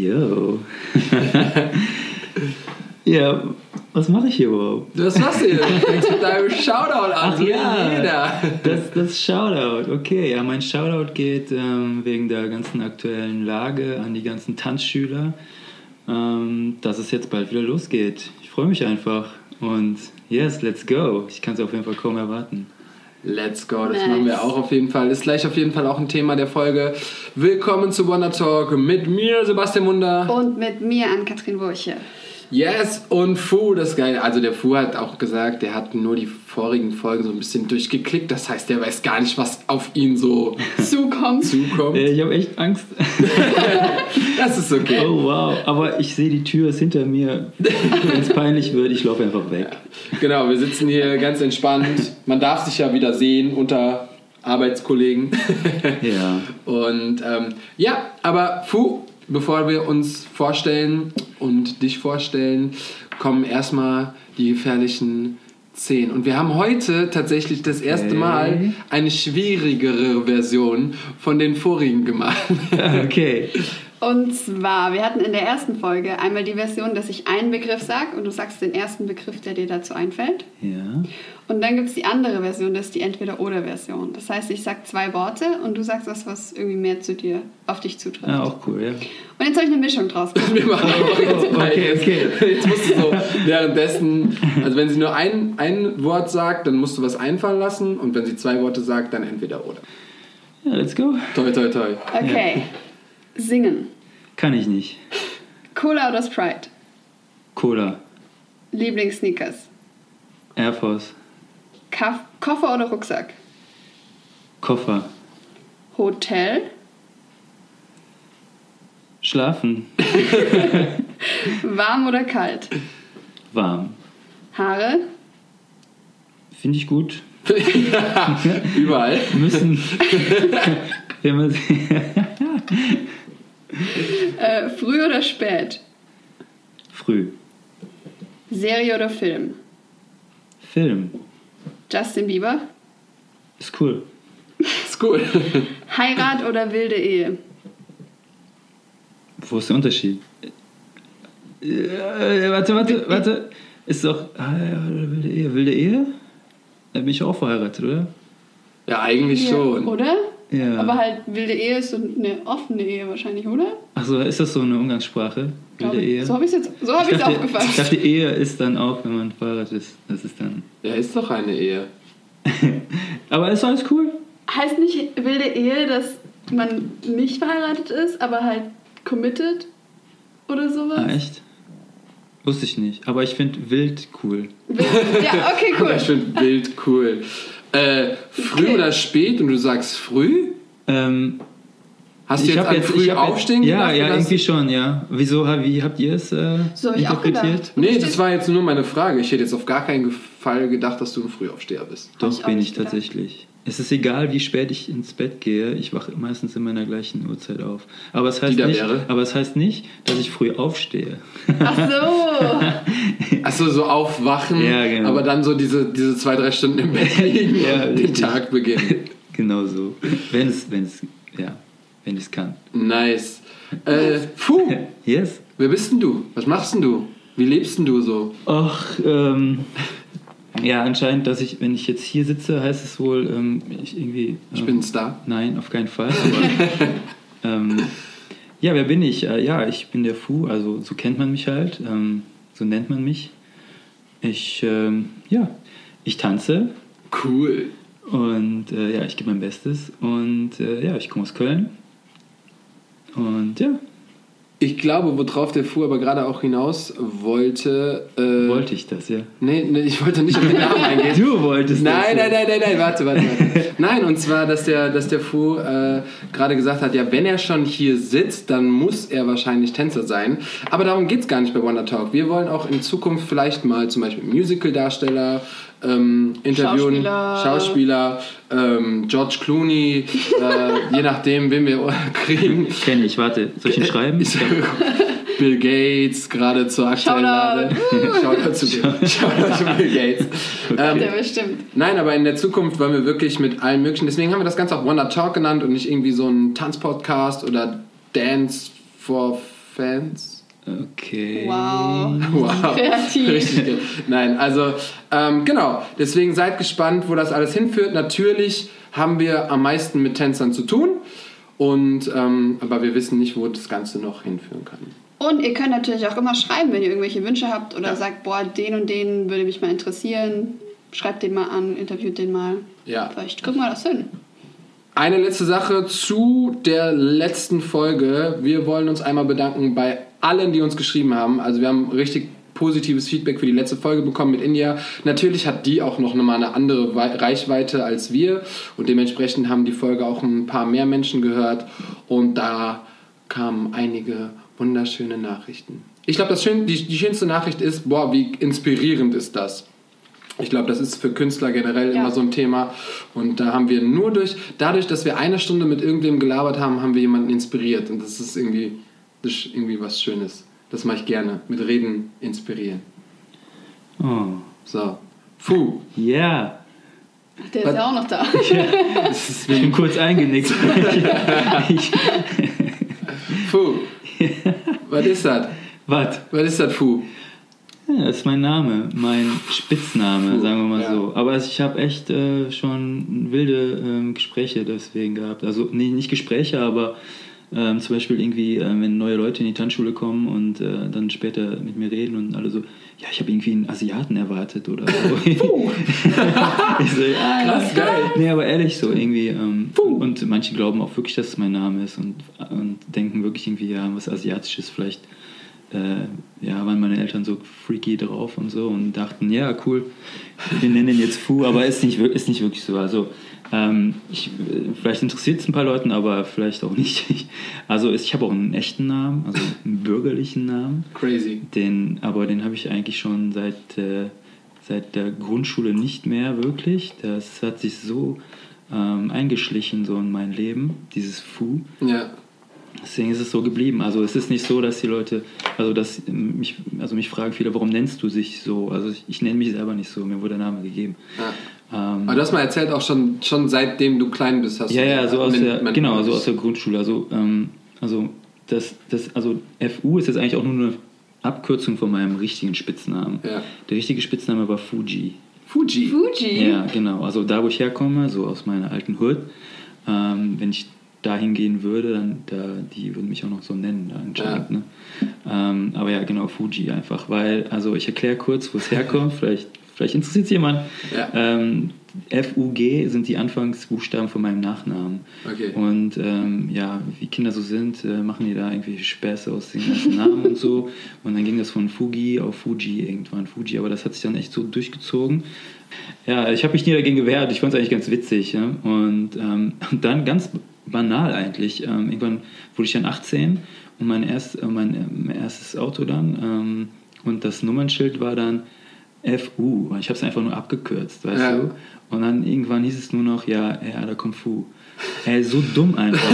Yo. ja, was mache ich hier überhaupt? Was machst du hier? Du fängst mit deinem Shoutout an. Ach ja. Jeder. Das, das Shoutout, okay. Ja, mein Shoutout geht ähm, wegen der ganzen aktuellen Lage an die ganzen Tanzschüler, ähm, dass es jetzt bald wieder losgeht. Ich freue mich einfach und yes, let's go. Ich kann es auf jeden Fall kaum erwarten. Let's go, das Nice. machen wir auch auf jeden Fall. Ist gleich auf jeden Fall auch ein Thema der Folge. Willkommen zu Wonder Talk mit mir, Sebastian Munder. Und mit mir an Katrin Wurche. Yes und Fu, das ist geil. Also der Fu hat auch gesagt, der hat nur die vorigen Folgen so ein bisschen durchgeklickt. Das heißt, der weiß gar nicht, was auf ihn so Zukommt. zukommt. Äh, ich habe echt Angst. Das ist okay. Oh wow, aber ich sehe die Tür ist hinter mir. Wenn es peinlich wird, ich laufe einfach weg. Genau, wir sitzen hier ganz entspannt. Man darf sich ja wieder sehen unter Arbeitskollegen. Ja. Und ähm, ja, aber Fu, bevor wir uns vorstellen und dich vorstellen, kommen erstmal die gefährlichen 10. Und wir haben heute tatsächlich das erste. Mal eine schwierigere Version von den vorigen gemacht. Okay. Und zwar, wir hatten in der ersten Folge einmal die Version, dass ich einen Begriff sage und du sagst den ersten Begriff, der dir dazu einfällt. Ja. Und dann gibt es die andere Version, das ist die Entweder-Oder-Version. Das heißt, ich sage zwei Worte und du sagst was, was irgendwie mehr zu dir, auf dich zutrifft. Ah, auch cool, ja. Und jetzt habe ich eine Mischung draus gemacht. Wir machen einfach jetzt Oh, okay, beides. okay. Jetzt musst du so währenddessen, also wenn sie nur ein, ein Wort sagt, dann musst du was einfallen lassen und wenn sie zwei Worte sagt, dann entweder oder. Ja, let's go. Toi, toi, toi. Okay. Singen. Kann ich nicht. Cola oder Sprite? Cola. Lieblingssneakers. Air Force. Kaff Koffer oder Rucksack? Koffer. Hotel. Schlafen. Warm oder kalt? Warm. Haare. Finde ich gut. Überall. Müssen. Wenn man Äh, früh oder spät? Früh. Serie oder Film? Film. Justin Bieber. Ist cool. Ist cool. Heirat oder wilde Ehe? Wo ist der Unterschied? Äh, warte, warte, warte. Ist doch. Ah, ja, wilde Ehe. Wilde Ehe? Da bin ich auch verheiratet, oder? Ja, eigentlich schon. Oder? Ja. Aber halt wilde Ehe ist so eine offene Ehe wahrscheinlich, oder? Achso, ist das so eine Umgangssprache? Wilde ich. Ehe? So habe ich es jetzt so hab ich, ich's dachte, aufgefasst. ich dachte, Ehe ist dann auch, wenn man verheiratet ist. Das ist dann. Ja, ist doch eine Ehe. Aber ist alles cool? heißt nicht wilde Ehe, dass man nicht verheiratet ist, aber halt committed oder sowas? Ah, echt? Wusste ich nicht. Aber ich finde wild cool. Wild- Ja, okay, cool. Ich finde Bild cool. Äh, früh Okay. oder spät und du sagst früh? Ähm, Hast du ich jetzt an früh ich hab aufstehen Ja, gedacht, ja, hast irgendwie schon, ja. Wieso, wie habt ihr es äh, So hab ich auch interpretiert? Nee, das war jetzt nur meine Frage. Ich hätte jetzt auf gar keinen Fall gedacht, dass du ein Frühaufsteher bist. Doch, ich bin ich gedacht. tatsächlich. Es ist egal, wie spät ich ins Bett gehe. Ich wache meistens in meiner gleichen Uhrzeit auf. Aber es heißt, da nicht, aber es heißt nicht, dass ich früh aufstehe. Ach so. Achso, so aufwachen, Ja, genau. aber dann so diese, diese zwei, drei Stunden im Bett liegen Ja, und den. Tag beginnen. genau so. Wenn es, wenn es, ja, wenn ich es kann. Nice. Äh, puh, Yes. wer bist denn du? Was machst denn du? Wie lebst denn du so? Ach, ähm, ja, anscheinend, dass ich, wenn ich jetzt hier sitze, heißt es wohl, ähm, ich irgendwie. Ich ähm, bin ein Star. Nein, auf keinen Fall. Aber, ähm, ja, wer bin ich? Äh, ja, ich bin der Fu, also so kennt man mich halt, ähm, so nennt man mich. Ich, ähm, ja, ich tanze Cool. und äh, ja, ich gebe mein Bestes und äh, ja, ich komme aus Köln. Und ja, Ich glaube, worauf der Fu aber gerade auch hinaus wollte. Äh, wollte ich das, ja. Nee, nee, ich wollte nicht auf den Namen eingehen. Du wolltest Nein, das. nein, nein, nein, nein, warte, warte, warte. Nein, und zwar, dass der, dass der Fu äh, gerade gesagt hat, ja, wenn er schon hier sitzt, dann muss er wahrscheinlich Tänzer sein. Aber darum geht es gar nicht bei Wonder Talk. Wir wollen auch in Zukunft vielleicht mal zum Beispiel Musical-Darsteller ähm, interviewen, Schauspieler. Schauspieler ähm, George Clooney, äh, je nachdem, wen wir kriegen. Kenn ich, warte, soll ich ihn schreiben? Ich- Bill Gates, gerade zur aktuellen Lage. Shoutout zu, Shoutout zu Bill Gates. Ähm, Der bestimmt. Nein, aber in der Zukunft wollen wir wirklich mit allen möglichen. Deswegen haben wir das Ganze auch Wonder Talk genannt und nicht irgendwie so ein Tanzpodcast oder Dance for Fans. Okay. Wow. Wow. Kreativ. Richtig. Nein, also ähm, genau. Deswegen seid gespannt, wo das alles hinführt. Natürlich haben wir am meisten mit Tänzern zu tun. Und, ähm, aber wir wissen nicht, wo das Ganze noch hinführen kann. Und ihr könnt natürlich auch immer schreiben, wenn ihr irgendwelche Wünsche habt oder sagt, boah, den und den würde mich mal interessieren. Schreibt den mal an, interviewt den mal. Ja. Vielleicht kriegen wir das hin. Eine letzte Sache zu der letzten Folge. Wir wollen uns einmal bedanken bei allen, die uns geschrieben haben. Also wir haben richtig positives Feedback für die letzte Folge bekommen mit India. Natürlich hat die auch noch mal eine andere Wei- Reichweite als wir und dementsprechend haben die Folge auch ein paar mehr Menschen gehört und da kamen einige wunderschöne Nachrichten. Ich glaube, schön, die, die schönste Nachricht ist, boah, wie inspirierend ist das. Ich glaube, das ist für Künstler generell Ja. immer so ein Thema. Und da haben wir nur durch, dadurch, dass wir eine Stunde mit irgendwem gelabert haben, haben wir jemanden inspiriert. Und das ist irgendwie, das ist irgendwie was Schönes. Das mache ich gerne. Mit Reden inspirieren. Oh. So. Puh. Ja. Ach, der ist Was? ja auch noch da. Ist Ich bin kurz eingenickt. ich, Puh. Was ist das? was? Was ist das, Puh? Ja, das ist mein Name, mein Spitzname, Puh, sagen wir mal ja. so. Aber ich habe echt äh, schon wilde ähm, Gespräche deswegen gehabt. Also nee, nicht Gespräche, aber ähm, zum Beispiel irgendwie, äh, wenn neue Leute in die Tanzschule kommen und äh, dann später mit mir reden und alle so, ja, ich habe irgendwie einen Asiaten erwartet oder so. ich so ja, Krass, geil. Nee, aber ehrlich so irgendwie. Ähm, und manche glauben auch wirklich, dass es mein Name ist und, und denken wirklich irgendwie, ja, was Asiatisches vielleicht. Äh, ja, waren meine Eltern so freaky drauf und so und dachten, ja, cool, wir nennen ihn jetzt Fu, aber ist nicht, ist nicht wirklich so. Also, ähm, ich, vielleicht interessiert es ein paar Leuten, aber vielleicht auch nicht. Ich, also, ich habe auch einen echten Namen, also einen bürgerlichen Namen. Crazy. Den, aber den habe ich eigentlich schon seit, äh, seit der Grundschule nicht mehr wirklich. Das hat sich so ähm, eingeschlichen so in mein Leben, dieses Fu. Ja. Deswegen ist es so geblieben. Also es ist nicht so, dass die Leute, also dass mich, also mich fragen viele, warum nennst du dich so? Also ich, ich nenne mich selber nicht so, mir wurde der Name gegeben. ja. Ähm, Aber du hast mal erzählt, auch schon, schon seitdem du klein bist, hast ja, du ja, so aus der, genau, so aus der Grundschule. Also, ähm, also das, das, also FU ist jetzt eigentlich auch nur eine Abkürzung von meinem richtigen Spitznamen. Ja. Der richtige Spitzname war Fuji. Fuji. Fuji. Ja, genau. Also da, wo ich herkomme, so aus meiner alten Hood, ähm, wenn ich dahin gehen würde, dann da, die würden mich auch noch so nennen da anscheinend. Ja. Ne? Ähm, aber ja, genau, Fuji einfach. Weil, also ich erkläre kurz, wo es herkommt, vielleicht, vielleicht interessiert es jemand. Ja. Ähm, F-U-G sind die Anfangsbuchstaben von meinem Nachnamen. Okay. Und ähm, ja, wie Kinder so sind, äh, machen die da irgendwie Späße aus den ganzen Namen und so. Und dann ging das von Fugi auf Fuji irgendwann Fuji, aber das hat sich dann echt so durchgezogen. Ja, ich habe mich nie dagegen gewehrt. Ich fand es eigentlich ganz witzig. Ja? Und, ähm, und dann ganz banal eigentlich. Ähm, irgendwann wurde ich dann 18 und mein, erst, äh, mein, äh, mein erstes Auto dann ähm, und das Nummernschild war dann FU. Ich habe es einfach nur abgekürzt, weißt Ja. du? Und dann irgendwann hieß es nur noch, ja, ja, da kommt Fu. Ey, so dumm einfach.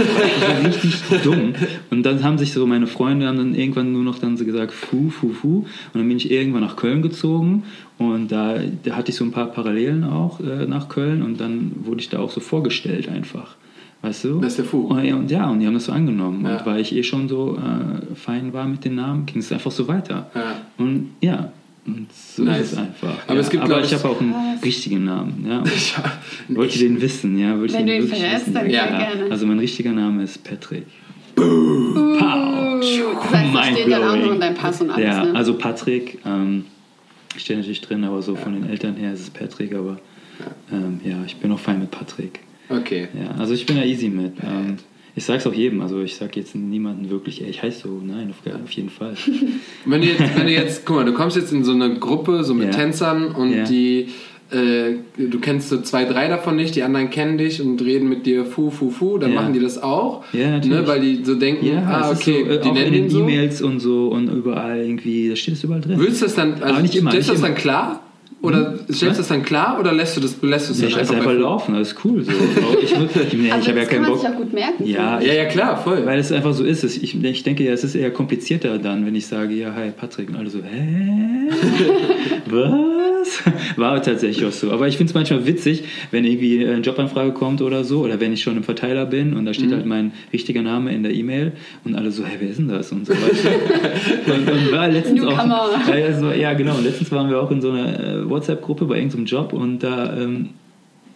Richtig dumm. Und dann haben sich so meine Freunde haben dann irgendwann nur noch dann so gesagt, Fu, Fu, Fu. Und dann bin ich irgendwann nach Köln gezogen und da, da hatte ich so ein paar Parallelen auch äh, nach Köln und dann wurde ich da auch so vorgestellt einfach. Weißt du? Das ist der Fu. Und, ja, und ja, und die haben das so angenommen. Ja. Und weil ich eh schon so äh, fein war mit den Namen, ging es einfach so weiter. Ja. Und ja, und so Nice. ist es einfach. Aber ja. es gibt, Aber ich ich- habe auch einen Was? richtigen Namen. Ja. Ja. Wollt ihr den wissen? Ja, wollt Wenn den du ihn verrätst, wissen? dann Ja. gerne. Also mein richtiger Name ist Patrick. Uh, Pow. das heißt, das steht dann auch noch in deinem Pass und alles, Ja, ne? also Patrick ähm, steht natürlich drin, aber so von den Eltern her ist es Patrick, aber ähm, ja, ich bin auch fein mit Patrick. Okay. Ja, also ich bin da easy mit. Ähm, ich sag's auch jedem, also ich sag jetzt niemanden wirklich, ey, ich heiße so, nein, auf, auf jeden Fall. Wenn du, jetzt, wenn du jetzt, guck mal, du kommst jetzt in so eine Gruppe, so mit Ja. Tänzern und Ja. die, äh, du kennst so zwei, drei davon nicht, die anderen kennen dich und reden mit dir fu, fu, fu, dann Ja. machen die das auch. Ja, natürlich. Ne, weil die so denken, Ja, ah, okay, ist so, äh, die auch nennen in den so. E-Mails und so und überall irgendwie, da steht es überall drin. Willst du das dann, also Aber nicht immer, nicht das dann immer. klar? Oder stellst du das dann klar oder lässt du das, lässt du es ich dann einfach Fu? laufen, alles cool. So. Ich, ich, nee, ich habe ja das kann keinen man Bock. sich auch gut merken. Ja, Ja, ja, klar, voll. Weil es einfach so ist. Ich, ich denke ja, es ist eher komplizierter dann, wenn ich sage, ja, hi Patrick. Und alle so, hä? Was? Das? War tatsächlich auch so. Aber ich finde es manchmal witzig, wenn irgendwie eine Jobanfrage kommt oder so, oder wenn ich schon im Verteiler bin und da steht Mhm. halt mein richtiger Name in der E-Mail und alle so, hey, wer ist denn das? Und so weiter. und, und war letztens Newcomer. auch. Ja, so, ja, genau. Und letztens waren wir auch in so einer äh, WhatsApp-Gruppe bei irgendeinem Job und da ähm,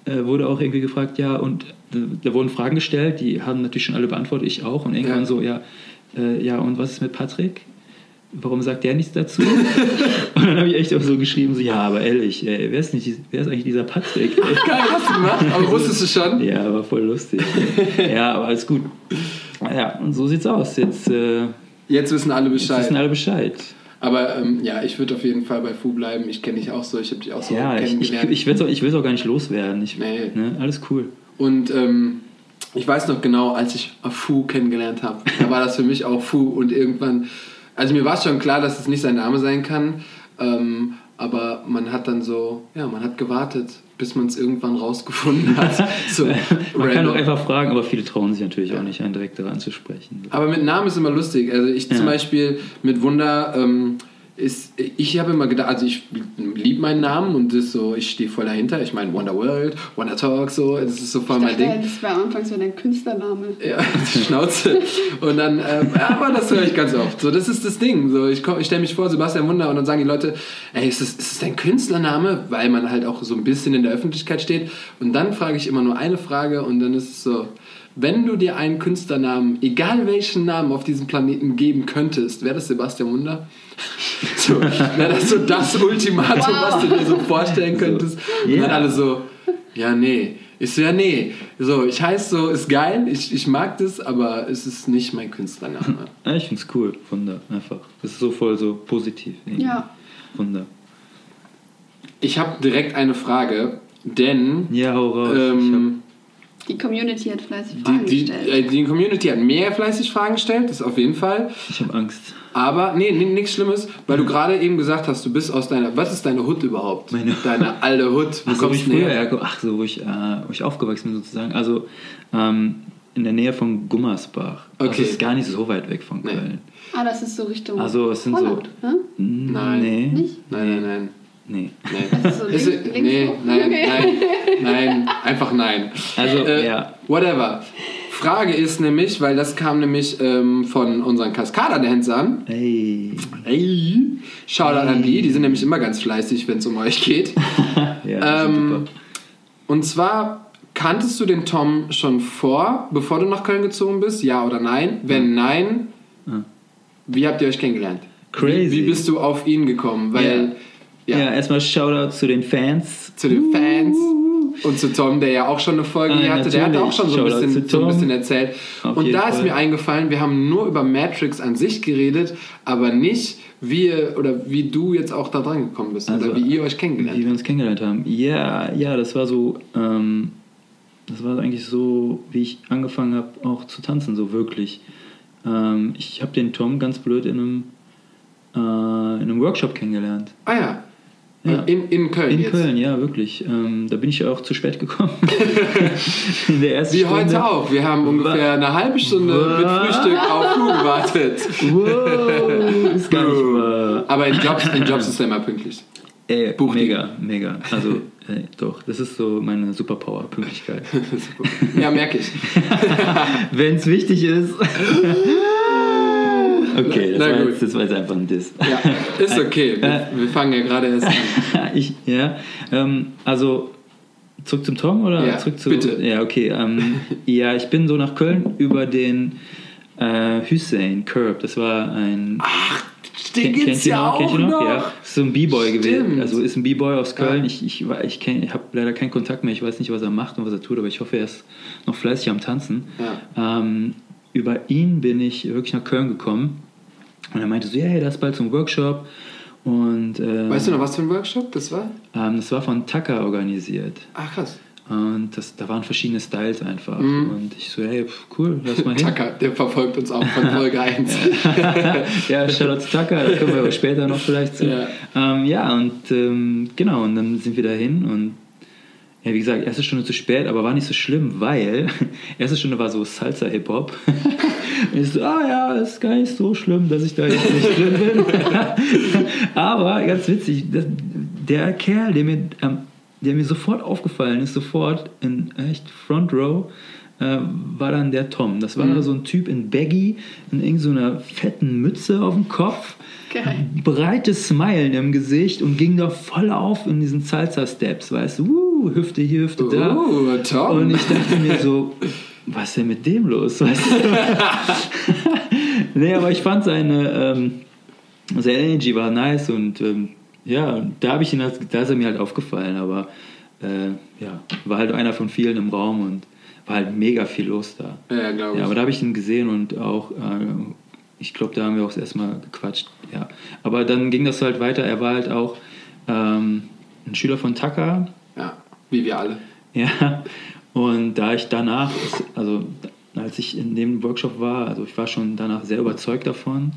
äh, wurde auch irgendwie gefragt, ja, und da, da wurden Fragen gestellt, die haben natürlich schon alle beantwortet, ich auch. Und irgendwann Ja. so, ja, äh, ja, und was ist mit Patrick? Warum sagt der nichts dazu? und dann habe ich echt auch so geschrieben, so, ja, aber ehrlich, ey, wer, ist nicht, wer ist eigentlich dieser Patrick? Geil, hast du gemacht? Aber wusstest du schon? ja, war voll lustig. ja, aber alles gut. Ja, und so sieht's aus. Jetzt, äh, Jetzt wissen alle jetzt Bescheid. wissen alle Bescheid. Aber ähm, ja, ich würde auf jeden Fall bei Fu bleiben. Ich kenne dich auch so, ich habe dich auch so Ja, ich, ich, kennengelernt. ich will es ich auch gar nicht loswerden. Ich, Nee. ne, alles cool. Und ähm, ich weiß noch genau, als ich Fu kennengelernt habe, da war das für mich auch Fu und irgendwann, also mir war schon klar, dass es nicht sein Name sein kann, ähm, aber man hat dann so, ja, man hat gewartet, bis man es irgendwann rausgefunden hat. So, Man kann random. auch einfach fragen, aber viele trauen sich natürlich auch nicht, einen direkt daran zu sprechen. Aber mit Namen ist immer lustig. Also ich zum Ja. Beispiel mit Wunder ähm, ist, ich habe immer gedacht, also ich liebe meinen Namen und das so, ich stehe voll dahinter. Ich meine Wonder World, Wonder Talk, so, das ist so voll Ich mein dachte, Ding. das wäre am Anfang so dein Künstlername. Ja, die Schnauze. Und dann, ähm, aber das höre ich ganz oft. So, das ist das Ding. So, ich ich stelle mich vor, Sebastian Wunder, und dann sagen die Leute, ey, ist das, ist das dein Künstlername? Weil man halt auch so ein bisschen in der Öffentlichkeit steht. Und dann frage ich immer nur eine Frage und dann ist es so, wenn du dir einen Künstlernamen, egal welchen Namen auf diesem Planeten geben könntest, wäre das Sebastian Wunder? So, wäre das so das Ultimatum, Wow. was du dir so vorstellen könntest? Und dann Ja. alle so, ja, nee. Ich so, ja, nee. So, ich heiße so, ist geil, ich, ich mag das, aber es ist nicht mein Künstlername. Ja, ich finde es cool, Wunder, einfach. Das ist so voll so positiv. irgendwie. Ja. Wunder. Ich habe direkt eine Frage, denn Ja, hau raus. ähm, Die Community hat fleißig die, Fragen die, gestellt. äh, die Community hat mehr fleißig Fragen gestellt, das auf jeden Fall. ich habe Angst. Aber, nee, nee nichts Schlimmes, weil du gerade eben gesagt hast, du bist aus deiner, was ist deine Hut überhaupt? Meine- deine alte Hut. Wo Ach so, kommst du früher her? Ach so, wo ich, äh, wo ich aufgewachsen bin sozusagen. Also ähm, in der Nähe von Gummersbach. Also Okay. ist gar nicht so weit weg von Nee. Köln. ah, das ist so Richtung Also, es sind so- Holland, ne? Nein. Nee. Nicht? Nein, nein, nein. Nee. Nee. So Ist, nee, nein, nein, nein, einfach nein. Also, Äh, ja. Whatever. Frage ist nämlich, weil das kam nämlich ähm, von unseren Kaskader-Dancern. Hey. Hey. Shoutout an die, die sind nämlich immer ganz fleißig, wenn es um euch geht. ja, Ähm, super. Und zwar, kanntest du den Tom schon vor, bevor du nach Köln gezogen bist? Ja oder nein? Wenn nein, Ja. wie habt ihr euch kennengelernt? Crazy. Wie, wie bist du auf ihn gekommen? Weil, Ja, ja, erstmal Shoutout zu den Fans. zu den Fans und zu Tom, der ja auch schon eine Folge Ah, hier hatte, der hatte auch schon so ein, bisschen, so ein bisschen erzählt. Auf und da ist Fall. mir eingefallen, wir haben nur über Matrix an sich geredet, aber nicht, wie oder wie du jetzt auch da dran gekommen bist oder Also, wie ihr euch kennengelernt Wie habt. wir uns kennengelernt haben. Ja, ja, das war so, ähm, das war eigentlich so, wie ich angefangen habe, auch zu tanzen, so wirklich. Ähm, ich habe den Tom ganz blöd in einem, äh, in einem Workshop kennengelernt. Ah ja, Ja. In, in Köln In jetzt. Köln, ja, wirklich. Ähm, da bin ich ja auch zu spät gekommen. in der ersten Wie Stunde. heute auch. Wir haben ungefähr eine halbe Stunde mit Was? Frühstück auf du gewartet. Wow, ist gar nicht wahr. Aber in Jobs, in Jobs ist er immer pünktlich. Ey, Buch die. mega, mega. Also, ey, doch, das ist so meine Superpower, Pünktlichkeit. Ja, merke ich. Wenn es wichtig ist. Okay, das Na war, jetzt, das war jetzt einfach ein Diss. Ja, ist okay. Wir, wir fangen ja gerade erst an. ich, ja, ähm, also zurück zum Tom oder Ja, zurück zu. bitte. Ja, okay. Ähm, ja, ich bin so nach Köln über den äh, Hussein Curb. Das war ein. Den Ken- gibt's ja auch Kennt ihr noch? noch. Ja, ist so ein B-Boy gewesen. Also ist ein B-Boy aus Köln. Ja. Ich, ich, ich, kenn- ich habe leider keinen Kontakt mehr. Ich weiß nicht, was er macht und was er tut, aber ich hoffe, er ist noch fleißig am Tanzen. Ja. Ähm, über ihn bin ich wirklich nach Köln gekommen. Und er meinte so, ja, hey, da ist bald so ein Workshop. Und ähm, Weißt du noch, was für ein Workshop das war? ähm, das war von Tucker organisiert. Ach, krass. Und das, da waren verschiedene Styles einfach. Mhm. Und ich so, hey, pf, cool, lass mal hin. Tucker, der verfolgt uns auch von Folge 1. ja, Charlotte Tucker, da kommen wir aber später noch vielleicht zu. Ja. Ähm, ja, und ähm, genau, und dann sind wir dahin und ja, wie gesagt, erste Stunde zu spät, aber war nicht so schlimm, weil erste Stunde war so Salsa-Hip-Hop. Und ich so, ah ja, ist gar nicht so schlimm, dass ich da jetzt nicht drin bin. aber ganz witzig, der Kerl, der mir, ähm, der mir sofort aufgefallen ist, sofort in echt Front Row, äh, war dann der Tom. Das war Mhm. so ein Typ in Baggy, in irgendeiner fetten Mütze auf dem Kopf, Geil. breites Smilen im Gesicht und ging da voll auf in diesen Salsa-Steps, weißt du, uh, Hüfte hier, Hüfte da. Uh, Tom. Und ich dachte mir so, was ist denn mit dem los? Weißt du? nee, aber ich fand seine, ähm, seine Energy war nice und ähm, ja, da habe ich ihn, halt- da ist er mir halt aufgefallen, aber äh, ja, war halt einer von vielen im Raum und war halt mega viel los da. Ja, glaube ich. Ja, aber da habe ich ihn gesehen und auch, äh, ich glaube, da haben wir auch das erste Mal gequatscht. Ja. Aber dann ging das halt weiter. Er war halt auch ähm, ein Schüler von Tucker. ja, wie wir alle. Ja. Und da ich danach, also als ich in dem Workshop war, also ich war schon danach sehr überzeugt davon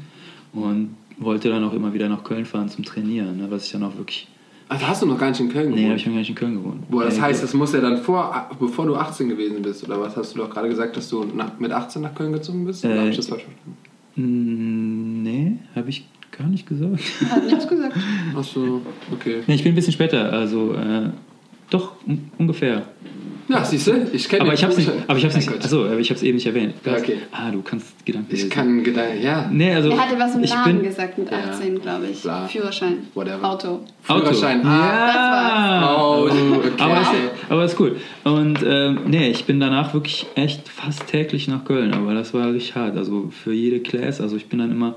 und wollte dann auch immer wieder nach Köln fahren zum Trainieren, ne, was ich dann auch wirklich. Also hast du noch gar nicht in Köln Nee, gewohnt? habe ich noch gar nicht in Köln gewohnt. Boah, das Äh, heißt, das muss ja dann vor, bevor du 18 gewesen bist, oder was? Hast du doch gerade gesagt, dass du nach, mit 18 nach Köln gezogen bist? Oder Äh, hab ich das falsch verstanden? Nee, habe ich gar nicht gesagt. Hat nichts gesagt. Achso, okay. Nee, ich bin ein bisschen später, also äh, doch un ungefähr. Ja, siehst du, ich kenne Aber ich hab's nicht, aber ich hab's nicht, Mein Gott. achso, aber ich hab's eben nicht erwähnt. Ja, okay. Ah, du kannst Gedanken Ich lesen. kann Gedanken, ja. Nee, also Er hatte was im Namen bin, gesagt mit Ja. 18, glaube ich. Bla. Führerschein. Whatever. Auto. Führerschein. Ah, Ja. Oh, okay. Aber, ist, aber ist cool. Und ähm, nee, ich bin danach wirklich echt fast täglich nach Köln, aber das war richtig hart. Also für jede Class, also ich bin dann immer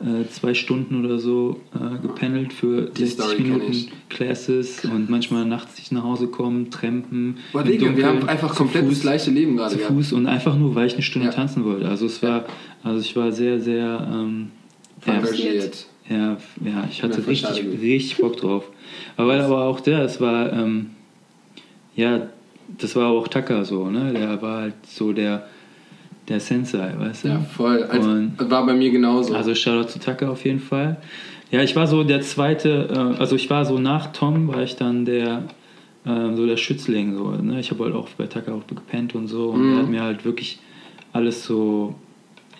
äh, zwei Stunden oder so äh, gependelt für Die 60 Story Minuten. Classes und manchmal nachts nicht nach Hause kommen, trampen. Boah, Digga, wir haben einfach komplett Fuß, das gleiche Leben gerade zu gehabt. Fuß und einfach nur, weil ich eine Stunde Ja. tanzen wollte. Also es war, also ich war sehr, sehr ähm, ja, Engagiert. ja, ja, ich hatte richtig, richtig Bock drauf. Aber, aber auch der, es war, ähm, ja, das war auch Tucker so, ne? Der war halt so der, der Sensei, weißt du? Ja, voll. Also, war bei mir genauso. Also Shoutout zu Tucker auf jeden Fall. Ja, ich war so der zweite, äh, also ich war so nach Tom, war ich dann der, äh, so der Schützling. So, ne? Ich habe halt auch bei Tucker auch gepennt und so. Und Mhm. er hat mir halt wirklich alles so,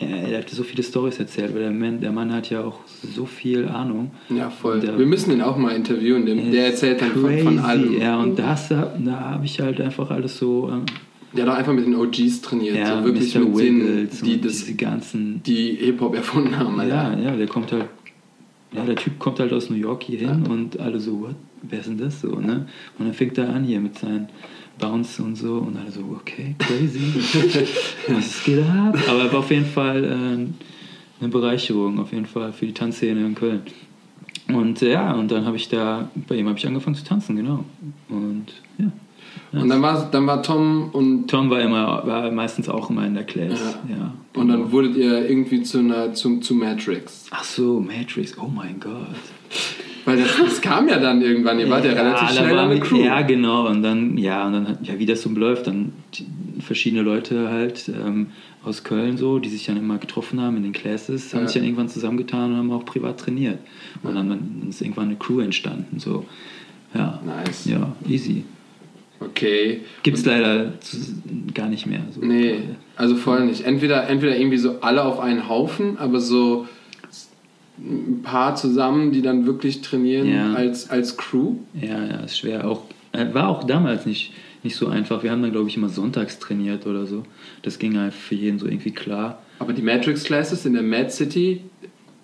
er, hat so viele Stories erzählt, weil der Mann, der Mann hat ja auch so viel Ahnung. ja, voll. Der- wir müssen ihn auch mal interviewen. Der, der erzählt dann von, von crazy. allem. Ja, und das, da habe ich halt einfach alles so, ähm, Der hat auch einfach mit den OGs trainiert. ja, so wirklich Mr. mit denen, die das, diese ganzen die Hip-Hop erfunden haben. Alter. Ja, ja, der kommt halt. Ja, der Typ kommt halt aus New York hier hin und alle so, what? Wer ist denn das so, ne? Und dann fängt er an hier mit seinen Bounce und so und alle so, okay, crazy. Was geht ab? Aber er war auf jeden Fall äh, eine Bereicherung, auf jeden Fall für die Tanzszene in Köln. Und äh, ja, und dann habe ich da, bei ihm habe ich angefangen zu tanzen, genau. Und ja. Und dann war, dann war Tom und, Tom war immer, war meistens auch immer in der Class, Ja. ja. und dann wurdet ihr irgendwie zu, einer, zu, zu Matrix. Ach so, Matrix, oh mein Gott. Weil das, das kam ja dann irgendwann. Ihr wart ja, relativ da schnell waren eine Crew. Ja, genau. Und dann, ja, und dann, ja, wie das so läuft, dann verschiedene Leute halt ähm, aus Köln so, die sich dann immer getroffen haben in den Classes, haben Ja. sich dann irgendwann zusammengetan und haben auch privat trainiert. Und dann, dann ist irgendwann eine Crew entstanden. So. Ja. Nice. Ja, easy. Okay. Gibt's leider zu, gar nicht mehr. So Nee, gerade. also voll nicht. Entweder, entweder irgendwie so alle auf einen Haufen, aber so ein paar zusammen, die dann wirklich trainieren Ja. als, als Crew. Ja, ja, ist schwer. Auch, äh, war auch damals nicht, nicht so einfach. Wir haben dann, glaube ich, immer sonntags trainiert oder so. Das ging halt für jeden so irgendwie klar. Aber die Matrix Classes in der Mad City,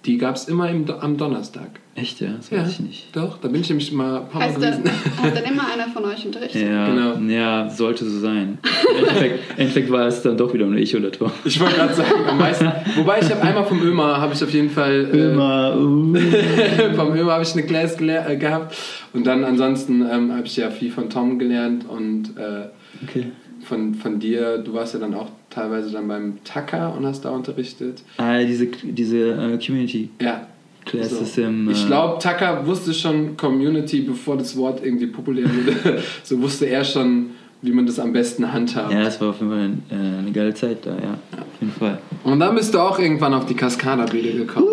die gab es immer im, am Donnerstag. Echt, ja? Das weiß ich nicht. Doch, da bin ich nämlich mal ein paar Mal Heißt dann, gewesen. hat dann immer einer von euch unterrichtet? Ja, Genau. ja, sollte so sein. Im Endeffekt, Endeffekt war es dann doch wieder nur ich oder Tom. Ich wollte gerade sagen, am meisten. Wobei ich habe einmal vom Ömer, habe ich auf jeden Fall. äh, Immer, uh. vom Ömer habe ich eine Class äh, gehabt. Und dann ansonsten ähm, habe ich ja viel von Tom gelernt und äh, Okay. von, von dir. Du warst ja dann auch teilweise dann beim Tucker und hast da unterrichtet. Ah, diese, diese äh, Community Ja. Classes So. im. Ich äh, glaube, Tucker wusste schon Community, bevor das Wort irgendwie populär wurde. so wusste er schon, wie man das am besten handhabt. Ja, das war auf jeden Fall äh, eine geile Zeit da, ja. Auf jeden Fall. Und dann bist du auch irgendwann auf die Cascada-Bühne gekommen.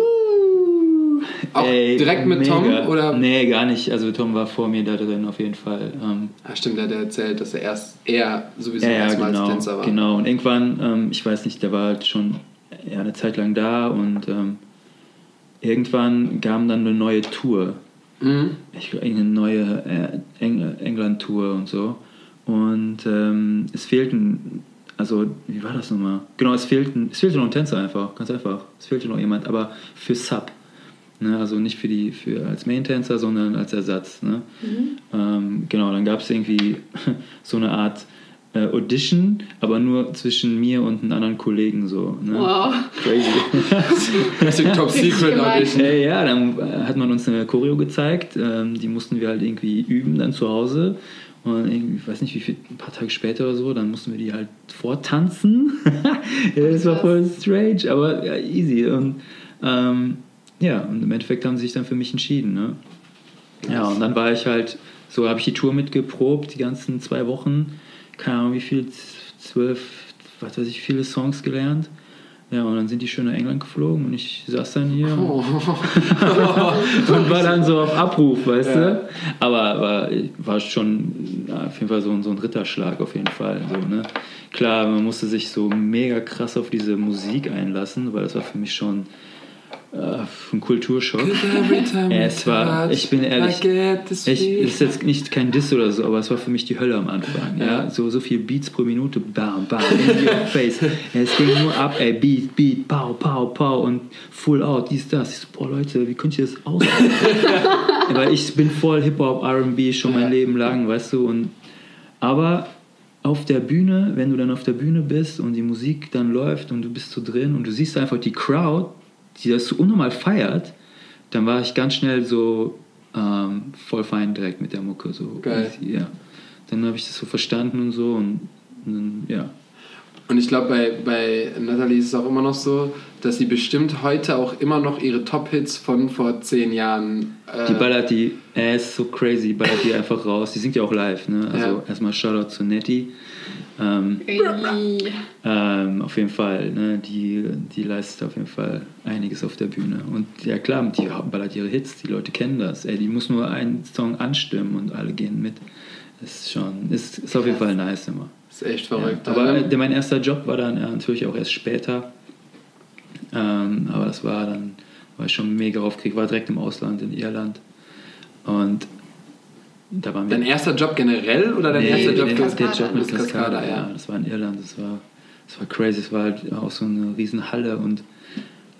Auch Ey, direkt mit mega. Tom? Oder? Nee, gar nicht. Also Tom war vor mir da drin auf jeden Fall. Ähm, Ah, stimmt, der hat erzählt, dass er erst er sowieso ja, erstmals genau, Tänzer war. genau. Und irgendwann, ähm, ich weiß nicht, der war halt schon ja, eine Zeit lang da und ähm, irgendwann kam dann eine neue Tour. Mhm. ich glaube, eine neue äh, Eng England-Tour und so. Und ähm, es fehlten, also wie war das nochmal? Genau, es fehlten, es fehlte noch ein Tänzer einfach, ganz einfach. Es fehlte noch jemand, aber für Sub. Ne? Also nicht für die, für als Main-Tänzer, sondern als Ersatz. Ne? Ähm, genau, dann gab es irgendwie so eine Art äh, Audition, aber nur zwischen mir und einem anderen Kollegen so. Ne? Wow. Crazy. Top Secret. Audition. Äh, ja, dann äh, hat man uns eine Choreo gezeigt. Ähm, die mussten wir halt irgendwie üben dann zu Hause. Und irgendwie, ich weiß nicht, wie viel, ein paar Tage später oder so, dann mussten wir die halt vortanzen. ja, das war voll strange, aber ja, easy. Und ähm, ja, und im Endeffekt haben sie sich dann für mich entschieden. Ne? Ja, und dann war ich halt, so habe ich die Tour mitgeprobt, die ganzen zwei Wochen. Keine Ahnung, wie viel, zwölf, was weiß ich, viele Songs gelernt. Ja, und dann sind die schön nach England geflogen und ich saß dann hier Oh. und war dann so auf Abruf, weißt Ja. du? Aber, aber war schon ja, auf jeden Fall so, ein- so ein Ritterschlag, auf jeden Fall. So, ne? Klar, man musste sich so mega krass auf diese Musik einlassen, weil das war für mich schon ein Kulturschock. Es war- ich bin ehrlich, Ich, ist jetzt nicht kein Diss oder so, aber es war für mich die Hölle am Anfang. Ja? Ja. So, so viel Beats pro Minute, bam, bam, in your face. Es ging nur ab, ey, Beat, Beat, pow, pow, pow und Full Out, dies, das. Ich so, boah, Leute, wie könnt ihr das aushalten? Weil ich bin voll Hip-Hop, R&B schon mein Ja. Leben lang, weißt du, und aber auf der Bühne, wenn du dann auf der Bühne bist und die Musik dann läuft und du bist so drin und du siehst einfach die Crowd, die das so unnormal feiert, dann war ich ganz schnell so ähm, voll fein direkt mit der Mucke. So Geil. easy, ja. Dann habe ich das so verstanden und so und, und dann, ja. Und ich glaube, bei, bei Natalie ist es auch immer noch so, dass sie bestimmt heute auch immer noch ihre Top-Hits von vor zehn Jahren. Äh, Die ballert die, er ist so crazy, die ballert die einfach raus. Die singt ja auch live, ne? Also Ja. erstmal Shoutout zu Nettie. Ähm. Ähm, auf jeden Fall, ne? die, die leistet auf jeden Fall einiges auf der Bühne. Und ja klar, die ballert ihre Hits, die Leute kennen das. Ey, die muss nur einen Song anstimmen und alle gehen mit. Ist schon, ist, ist auf jeden Fall nice immer. ist echt Ja. verrückt. Aber Ähm, mein erster Job war dann äh, natürlich auch erst später. Ähm, aber das war dann, war ich schon mega aufgeregt, war direkt im Ausland in Irland. Und da waren wir. dein erster Job generell oder dein Nee, erster Job der, der Job mit Mit Cascada, Cascada, ja. Das war in Irland, das war, das war crazy, es war halt auch so eine riesen Halle und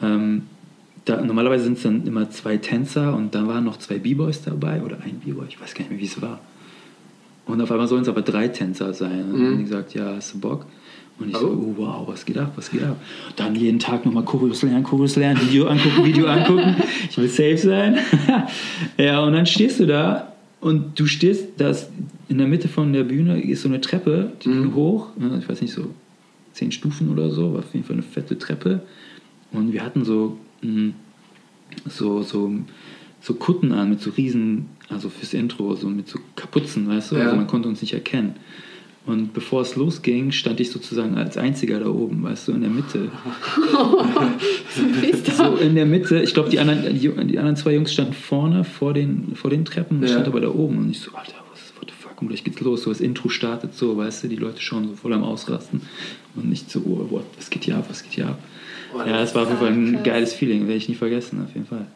ähm, da, normalerweise sind es dann immer zwei Tänzer und dann waren noch zwei B-Boys dabei oder ein B-Boy, ich weiß gar nicht mehr, wie es war. Und auf einmal sollen es aber drei Tänzer sein. Und dann Mhm. haben die gesagt, ja, hast du Bock? Und ich so, Oh. oh wow, was geht ab, was geht ab? Dann jeden Tag nochmal Choreos lernen, Choreos lernen, Video angucken, Video angucken. Ich will safe sein. ja, und dann stehst du da und du stehst, das in der Mitte von der Bühne ist so eine Treppe, die Mhm. ging hoch, ne, ich weiß nicht, so zehn Stufen oder so, war auf jeden Fall eine fette Treppe. Und wir hatten so, mh, so, so, so Kutten an mit so riesen, also fürs Intro, so mit so Kapuzen, weißt du? Ja. Also man konnte uns nicht erkennen. Und bevor es losging, stand ich sozusagen als einziger da oben, weißt du, in der Mitte. So in der Mitte, ich glaube, die anderen, die, die anderen zwei Jungs standen vorne vor den, vor den Treppen, und Ja. stand aber da oben und ich so, Alter, was, what the fuck, und gleich geht's los. So das Intro startet so, weißt du, die Leute schon so voll am Ausrasten und nicht so, oh, what, was geht hier ab, was geht hier ab. Oh, ja, das war auf jeden Fall ein krass. geiles Feeling, werde ich nie vergessen, auf jeden Fall.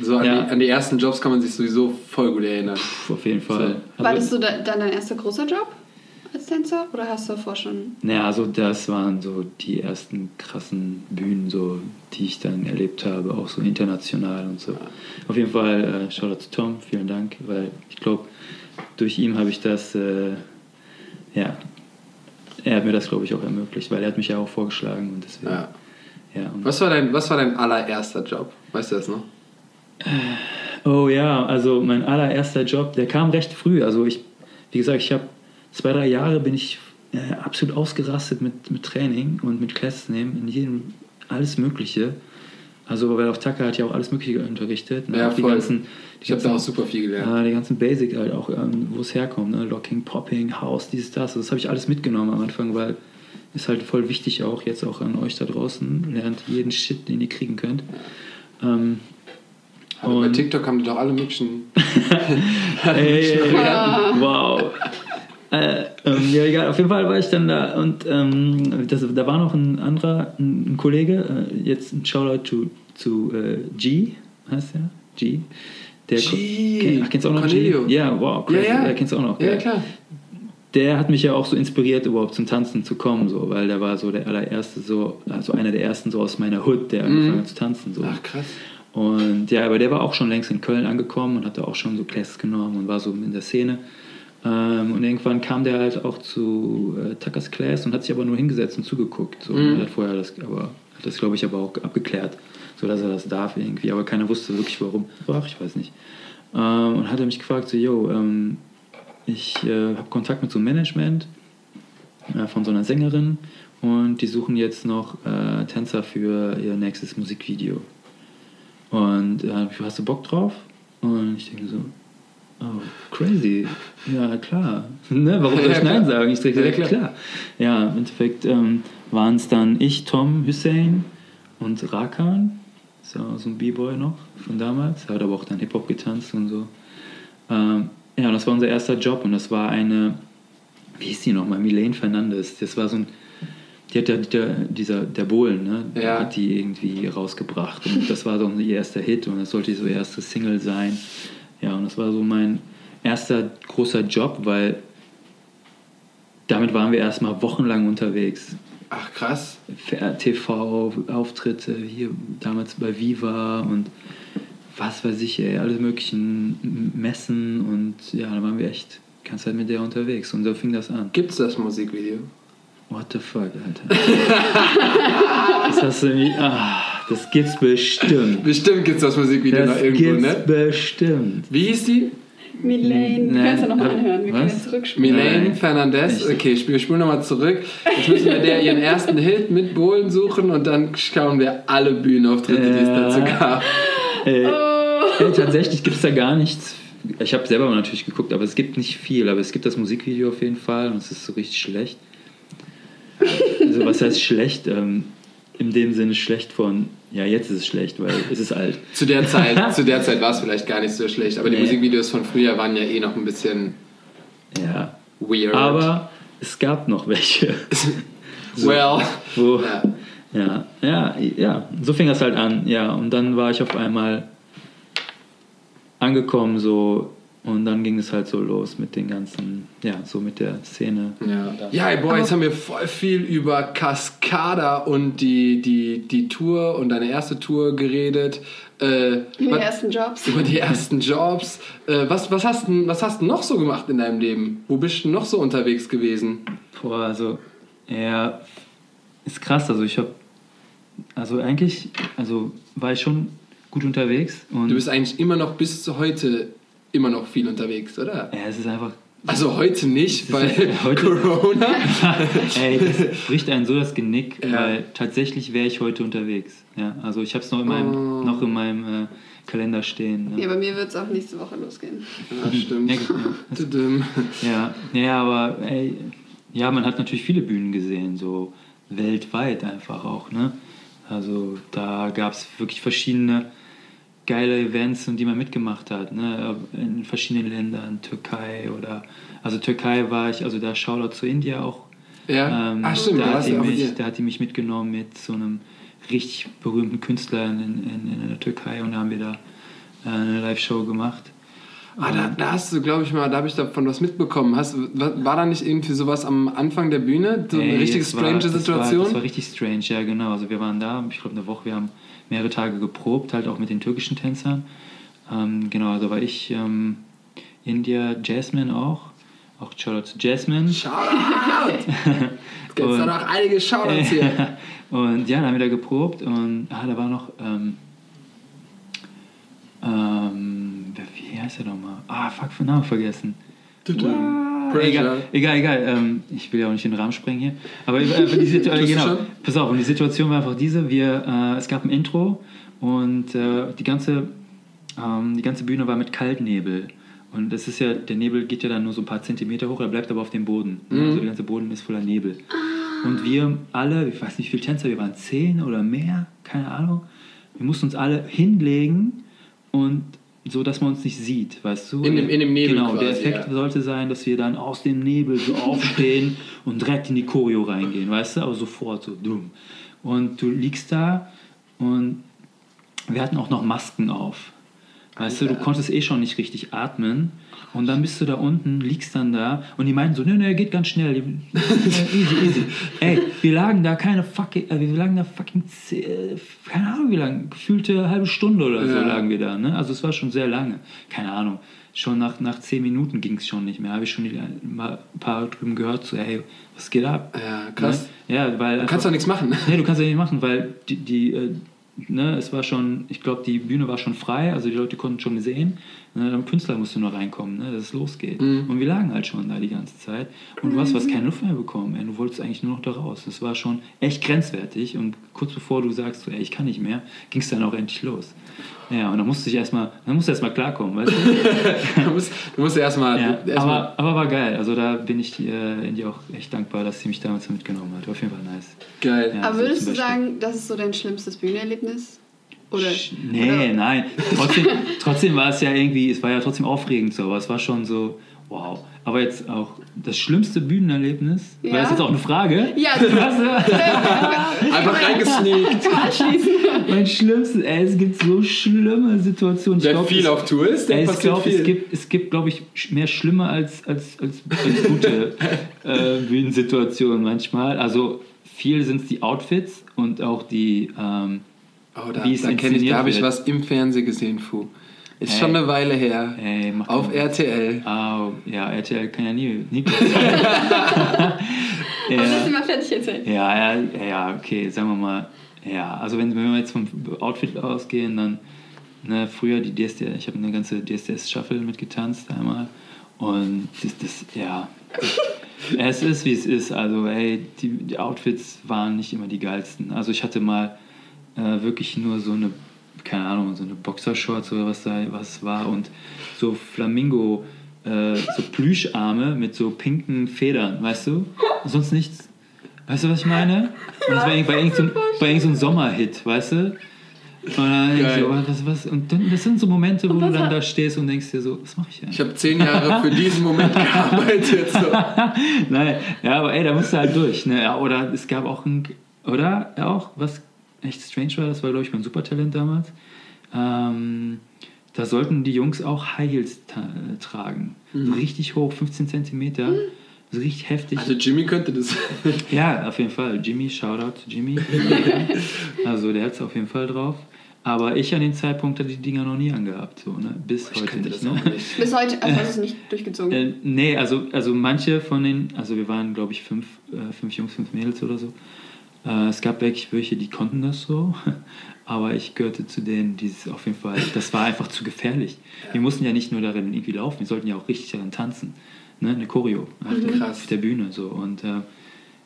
so an, Ja. die, an die ersten Jobs kann man sich sowieso voll gut erinnern. Puh, auf jeden Fall. War Also- das so da, dann dein erster großer Job als Tänzer oder hast du davor schon? Naja, also das waren so die ersten krassen Bühnen, so, die ich dann erlebt habe, auch so international und so. Auf jeden Fall, äh, Shoutout zu Tom, vielen Dank, weil ich glaube, durch ihn habe ich das, äh, ja, er hat mir das, glaube ich, auch ermöglicht, weil er hat mich ja auch vorgeschlagen und deswegen, Ja. ja. und Was war, dein, was war dein allererster Job? Weißt du das noch? Oh ja, also mein allererster Job, der kam recht früh. Also ich, wie gesagt, ich habe zwei, drei Jahre bin ich äh, absolut ausgerastet mit, mit Training und mit Classes nehmen, in jedem, alles Mögliche. Also, weil auch Taka hat ja auch alles Mögliche unterrichtet. Ne? Ja, die voll. ganzen, die Ich habe da auch super viel gelernt. ja, die ganzen Basic halt auch, ähm, wo es herkommt, ne? Locking, Popping, House, dieses, das. Also das habe ich alles mitgenommen am Anfang, weil ist halt voll wichtig auch jetzt auch an euch da draußen. Lernt jeden Shit, den ihr kriegen könnt. Ähm, Aber bei TikTok haben die doch alle möglichen. Ey, wow. Äh, ähm, ja, egal, auf jeden Fall war ich dann da und ähm, das, da war noch ein anderer, ein, ein Kollege, äh, jetzt ein Shoutout zu, zu äh, G, heißt er? G. Der G. Ach, kennst du auch noch Cornelio. G? Ja, wow, crazy. Ja, ja. kennst du auch noch. Ja, geil. klar. Der hat mich ja auch so inspiriert, überhaupt zum Tanzen zu kommen, so, weil der war so der allererste, so, also einer der ersten so aus meiner Hood, der angefangen hat zu tanzen. So. Mhm. Ach, krass. Und ja, aber der war auch schon längst in Köln angekommen und hatte auch schon so Classes genommen und war so in der Szene. Ähm, und irgendwann kam der halt auch zu äh, Tuckers Class und hat sich aber nur hingesetzt und zugeguckt. So. Mhm. Er hat vorher das, aber, hat das glaube ich, aber auch abgeklärt, so dass er das darf irgendwie. Aber keiner wusste wirklich warum. Ach, ich weiß nicht. Ähm, und hat er mich gefragt, so, yo, ähm, ich äh, habe Kontakt mit so einem Management äh, von so einer Sängerin und die suchen jetzt noch äh, Tänzer für ihr nächstes Musikvideo. Und äh, hast du Bock drauf? Und ich denke so, oh, crazy. Ja, klar. Ne, warum soll ich. Nein sagen? Ich denke, Ja, ja, klar. klar. Ja, im Endeffekt ähm, waren es dann ich, Tom, Hussein und Rakan. So, so ein B-Boy noch von damals. Er hat aber auch dann Hip-Hop getanzt und so. Ähm, ja, und das war unser erster Job und das war eine, wie hieß die nochmal? Milene Fernandes. Das war so ein, die hat ja der, dieser, der Bohlen, ne? Ja. Hat die irgendwie rausgebracht und das war so ihr erster Hit und das sollte so ihr erste Single sein. Ja, und das war so mein erster großer Job, weil damit waren wir erstmal wochenlang unterwegs. Ach, krass. TV-Auftritte hier damals bei Viva und was weiß ich, ey, alle möglichen Messen und ja, da waren wir echt die ganze Zeit mit der unterwegs und so fing das an. Gibt's das Musikvideo? What the fuck, Alter. das hast du irgendwie, ah, das gibt's bestimmt. Bestimmt gibt's das Musikvideo Das noch irgendwo, gibt's ne? Bestimmt. Wie hieß die? Milane, du kannst ja nochmal anhören. Wir können was? jetzt zurückspielen. Milene Nein. Fernandez. Okay, ich spule nochmal zurück. Jetzt müssen wir der ihren ersten Hit mit Bohlen suchen und dann schauen wir alle Bühnenauftritte, die es Ja. dazu gab. Äh, Oh. äh, tatsächlich gibt es da gar nichts. Ich habe selber natürlich geguckt, aber es gibt nicht viel. Aber es gibt das Musikvideo auf jeden Fall und es ist so richtig schlecht. Also was heißt schlecht? Ähm, in dem Sinne schlecht von, ja jetzt ist es schlecht, weil es ist alt. Zu der Zeit, zu der Zeit war es vielleicht gar nicht so schlecht, aber die Nee. Musikvideos von früher waren ja eh noch ein bisschen Ja. weird. Aber es gab noch welche. well, Wo, ja. ja, ja, ja, so fing das halt an. Ja, und dann war ich auf einmal angekommen so und dann ging es halt so los mit den ganzen, ja, so mit der Szene. Ja, ja boah, jetzt haben wir voll viel über Cascada und die, die, die Tour und deine erste Tour geredet. Äh, Die was- ersten Jobs. über die ersten Jobs. Äh, was, was, hast du, was hast du noch so gemacht in deinem Leben? Wo bist du noch so unterwegs gewesen? Boah, also, ja, ist krass. Also ich habe, also eigentlich, also war ich schon gut unterwegs und Du bist eigentlich immer noch bis zu heute immer noch viel unterwegs, oder? ja, es ist einfach Also heute nicht, weil heute- Corona. Ey, das bricht einen so das Genick, Ja. weil tatsächlich wäre ich heute unterwegs. Ja, also ich habe es noch in meinem, Oh. noch in meinem äh, Kalender stehen. Ja, Ja. bei mir wird es auch nächste Woche losgehen. Ja, stimmt. Ja, genau. Ja, ja, aber ey, ja, man hat natürlich viele Bühnen gesehen, so weltweit einfach auch. Ne? Also da gab es wirklich verschiedene geile Events, die man mitgemacht hat. Ne? In verschiedenen Ländern, Türkei oder also Türkei war ich, also da Shoutout zu India auch. Ja, Ähm, ach stimmt, da, hat die mich, da hat die mich mitgenommen mit so einem richtig berühmten Künstler in, in, in der Türkei und da haben wir da äh, eine Live-Show gemacht. Ah, da, da hast du, glaube ich mal, da habe ich davon was mitbekommen. Hast, war, da nicht irgendwie sowas am Anfang der Bühne? So eine Ey, richtige das war- strange das Situation? War, das war richtig strange, ja genau. Also wir waren da, ich glaube eine Woche, wir haben mehrere Tage geprobt, halt auch mit den türkischen Tänzern. Ähm, genau, also war ich ähm, India, Jasmine auch. Auch zu Jasmine. Shoutout! Gibt es da noch einige Shoutouts hier. und ja, dann haben wir da geprobt und ah, da war noch, ähm, ähm, wie heißt er nochmal? Ah, fuck, für Namen vergessen. Ah, Pressure. Egal, egal, egal. Ähm, ich will ja auch nicht den Rahmen sprengen hier. Aber äh, die du genau, pass auf, und die Situation war einfach diese. Wir, äh, es gab ein Intro und äh, die, ganze, ähm, die ganze Bühne war mit Kaltnebel. Und das ist ja, der Nebel geht ja dann nur so ein paar Zentimeter hoch, er bleibt aber auf dem Boden. Also der ganze Boden ist voller Nebel. Und wir alle, ich weiß nicht wie viele Tänzer, wir waren zehn oder mehr, keine Ahnung. Wir mussten uns alle hinlegen und so, dass man uns nicht sieht, weißt du? In dem- in dem Nebel Genau, der quasi, Effekt ja. sollte sein, dass wir dann aus dem Nebel so aufstehen und direkt in die Choreo reingehen, weißt du? Aber sofort so dumm. Und du liegst da und wir hatten auch noch Masken auf. Weißt du, du Alter. konntest eh schon nicht richtig atmen. Und dann bist du da unten, liegst dann da und die meinten so, ne, ne, geht ganz schnell. easy, easy. Ey, wir lagen da keine fucking, äh, wir lagen da fucking, äh, keine Ahnung wie lange, gefühlte halbe Stunde oder so Ja. lagen wir da. Ne? Also es war schon sehr lange. Keine Ahnung. Schon nach, nach zehn Minuten ging es schon nicht mehr. Habe ich schon mal ein paar drüben gehört, so, ey, was geht ab? Ja, krass. Ne? Ja, weil Du kannst doch nichts machen. Nee, du kannst ja nicht machen, weil die, die äh, ne, es war schon, ich glaube, die Bühne war schon frei, also die Leute konnten schon sehen. Ne, der Künstler musste nur reinkommen, ne, dass es losgeht. Mhm. Und wir lagen halt schon da die ganze Zeit. Und du hast fast keine Luft mehr bekommen. Ey. Du wolltest eigentlich nur noch da raus. Das war schon echt grenzwertig. Und kurz bevor du sagst, so, ey, ich kann nicht mehr, ging es dann auch endlich los. Ja, und dann musste ich erstmal, dann musste erstmal klarkommen, weißt du? Du musst, du musst erstmal. Ja, erst mal- aber, aber war geil. Also da bin ich äh, in dir auch echt dankbar, dass sie mich damals mitgenommen hat. War auf jeden Fall nice. geil. Ja. Aber so würdest du sagen, das ist so dein schlimmstes Bühnenerlebnis? Oder? Nee, oder? nein. Trotzdem, trotzdem war es ja irgendwie, es war ja trotzdem aufregend so, aber es war schon so, wow. Aber jetzt auch das schlimmste Bühnenerlebnis, war Ja. das jetzt auch eine Frage? Ja? Einfach reingesneakt. mein schlimmstes, ey, es gibt so schlimme Situationen. Ich Wer glaub, viel es, auf Tour ist, der ey, ich passiert glaube, viel. es gibt, es gibt glaube ich, mehr schlimme als, als, als, als gute äh, Bühnensituationen manchmal. Also viel sind es die Outfits und auch die, ähm, Oh, da, wie es da kenne ich, inszeniert da habe ich was im Fernsehen gesehen, Fu. Ist Ey. schon eine Weile her. ey, mach Auf keinen- RTL. Ah, ja, RTL kann ja nie, nie sein. Aber ja, mal fertig erzählt? ja, ja, ja, okay, sagen wir mal. Ja, also wenn, wenn wir jetzt vom Outfit ausgehen, dann ne, früher die DSDS, ich habe eine ganze DSDS-Shuffle mitgetanzt einmal und das, das ja, es ist wie es ist. Also ey, die, die Outfits waren nicht immer die geilsten. Also ich hatte mal äh, wirklich nur so eine, keine Ahnung, so eine Boxershorts oder was da was war und so Flamingo, äh, so Plüscharme mit so pinken Federn, weißt du? Sonst nichts. Weißt du, was ich meine? Und das war irgendwie bei irgendeinem bei irgend so einem Sommerhit, weißt du? Und dann ich so, was, was? Und dann, das sind so Momente, wo du dann da stehst und denkst dir so, was mache ich Ich eigentlich? habe zehn Jahre für diesen Moment gearbeitet. So. Nein, ja, aber ey, da musst du halt durch. Ne? Ja, Oder es gab auch ein, oder ja, auch, was echt strange war, das war, glaube ich, mein Supertalent damals. Ähm, da sollten die Jungs auch High Heels ta- äh, tragen. So richtig hoch, 15 Zentimeter. So richtig heftig. Also Jimmy könnte das. Ja, auf jeden Fall. Jimmy, Shoutout to Jimmy. also der hat es auf jeden Fall drauf. Aber ich an dem Zeitpunkt hatte die Dinger noch nie angehabt. So, ne? Bis Ich heute nicht. ne? nicht. Bis heute, also hast du es nicht durchgezogen. Äh, nee, also, also manche von den, also wir waren glaube ich fünf, äh, fünf Jungs, fünf Mädels oder so. Äh, es gab wirklich welche, die konnten das so, aber ich gehörte zu denen, die es auf jeden Fall, das war einfach zu gefährlich. Wir mussten ja nicht nur darin irgendwie laufen, wir sollten ja auch richtig daran tanzen. Ne? Eine Choreo auf, der, Krass. auf der Bühne so und äh,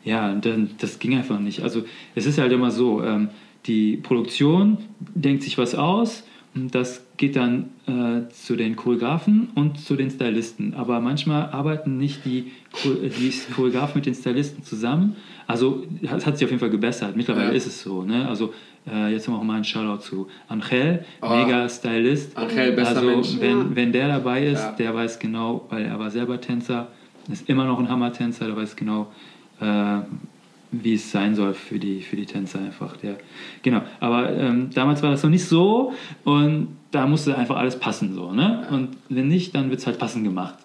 ja, dann, das ging einfach nicht. Also es ist halt immer so, ähm, die Produktion denkt sich was aus und das geht dann äh, zu den Choreografen und zu den Stylisten. Aber manchmal arbeiten nicht die, die Choreografen mit den Stylisten zusammen. Also es hat sich auf jeden Fall gebessert. Mittlerweile Ja. ist es so. Ne? Also äh, jetzt haben wir auch mal einen Shoutout zu Angel, Oh. mega Stylist. Angel, bester also Mensch. wenn, Ja. wenn der dabei ist, Ja. der weiß genau, weil er war selber Tänzer, ist immer noch ein Hammer-Tänzer, der weiß genau, äh, wie es sein soll für die, für die Tänzer einfach. Der, genau, aber ähm, damals war das noch nicht so und da musste einfach alles passen so, ne? Und wenn nicht, dann wird es halt passend gemacht.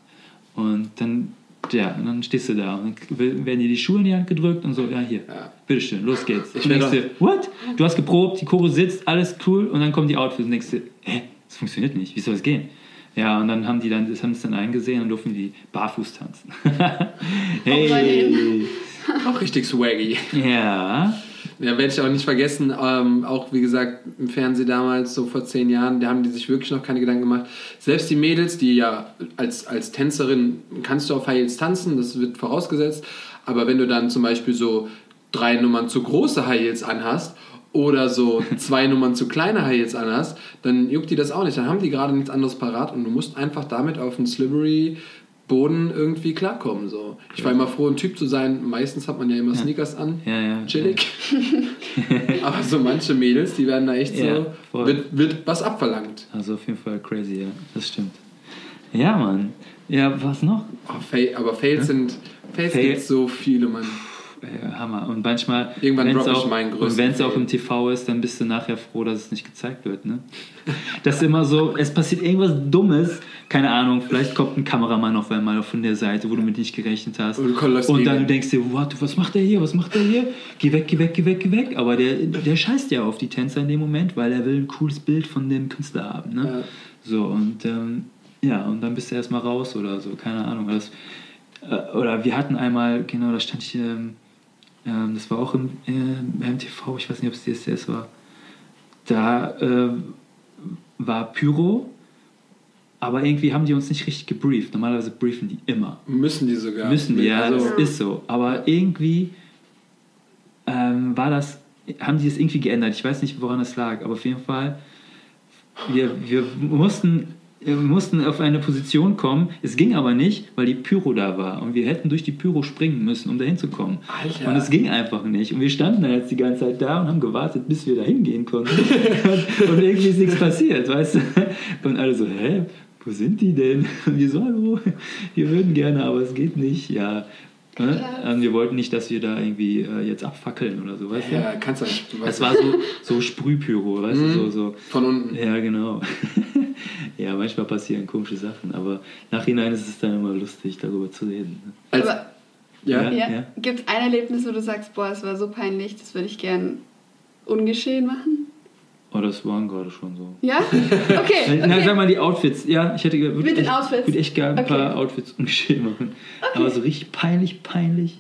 Und dann, ja, und dann stehst du da und dann werden dir die Schuhe in die Hand gedrückt und so, ja hier, Ja. bitteschön, los geht's. Ich und denkst dir, what? Du hast geprobt, die Chore sitzt, alles cool und dann kommen die Outfits und denkst dir, hä, das funktioniert nicht, wie soll das gehen? Ja, und dann haben die dann, das haben es dann eingesehen und durften die barfuß tanzen. hey! Auch richtig swaggy. Ja. Ja, werde ich auch nicht vergessen. Ähm, auch wie gesagt, im Fernsehen damals, so vor zehn Jahren, da haben die sich wirklich noch keine Gedanken gemacht. Selbst die Mädels, die ja als, als Tänzerin kannst du auf High Heels tanzen, das wird vorausgesetzt. Aber wenn du dann zum Beispiel so drei Nummern zu große High Heels anhast oder so zwei Nummern zu kleine High Heels anhast, dann juckt die das auch nicht. Dann haben die gerade nichts anderes parat und du musst einfach damit auf den Slippery Boden irgendwie klarkommen. So. Ich war immer froh, ein Typ zu sein. Meistens hat man ja immer Sneakers an. Ja, ja. Chillig. Aber so manche Mädels, die werden da echt Ja, so, wird, wird was abverlangt. Also auf jeden Fall crazy, ja. Das stimmt. Ja, Mann. Ja, was noch? Oh, Fail, aber Fails sind, Fails Fail- gibt so viele, Mann. Hammer. Und manchmal, Irgendwann droppe ich meinen und größten wenn es auch im TV ist, dann bist du nachher froh, dass es nicht gezeigt wird. Ne? Das ist immer so, es passiert irgendwas Dummes, keine Ahnung, vielleicht kommt ein Kameramann auf einmal von der Seite, wo du mit nicht gerechnet hast. Und Und dann denkst du, what, was macht der hier, was macht der hier? Geh weg, geh weg, geh weg, geh weg. Aber der, der scheißt ja auf die Tänzer in dem Moment, weil er will ein cooles Bild von dem Künstler haben. Ne? Ja. So, und ähm, ja, und dann bist du erstmal raus oder so, keine Ahnung. Das, äh, oder wir hatten einmal, genau, da stand ich, ähm, ähm, das war auch im, äh, im TV, ich weiß nicht, ob es DSDS war. Da äh, war Pyro, aber irgendwie haben die uns nicht richtig gebrieft. Normalerweise briefen die immer. Müssen die sogar. Müssen die, ja, Also, das ist so. Aber irgendwie ähm, war das, haben die es irgendwie geändert. Ich weiß nicht, woran es lag, aber auf jeden Fall, wir, wir mussten wir mussten auf eine Position kommen. Es ging aber nicht, weil die Pyro da war. Und wir hätten durch die Pyro springen müssen, um da hinzukommen. Alter. Und es ging einfach nicht. Und wir standen dann jetzt die ganze Zeit da und haben gewartet, bis wir da hingehen konnten. und, und irgendwie ist nichts passiert, weißt du? Und alle so, hä? Wo sind die denn? Und wir so, hallo, wir würden gerne, aber es geht nicht. Ja. Ne? Krass. Und wir wollten nicht, dass wir da irgendwie äh, jetzt abfackeln oder so, weißt du? Ja, kannst du nicht. Es war so, so Sprühpyro, weißt du, so, so. Von unten. Ja, genau. ja, manchmal passieren komische Sachen, aber nachhinein ist es dann immer lustig, darüber zu reden. Als, Aber ja? Ja. ja, gibt es ein Erlebnis, wo du sagst, boah, es war so peinlich, das würde ich gern ungeschehen machen? Oh, das waren gerade schon so. Ja? Okay. Na, sag okay. mal die Outfits. Ja, ich hätte würde Mit den echt, Outfits? würde echt gerne ein Okay. paar Outfits ungeschehen machen. Aber so richtig peinlich, peinlich,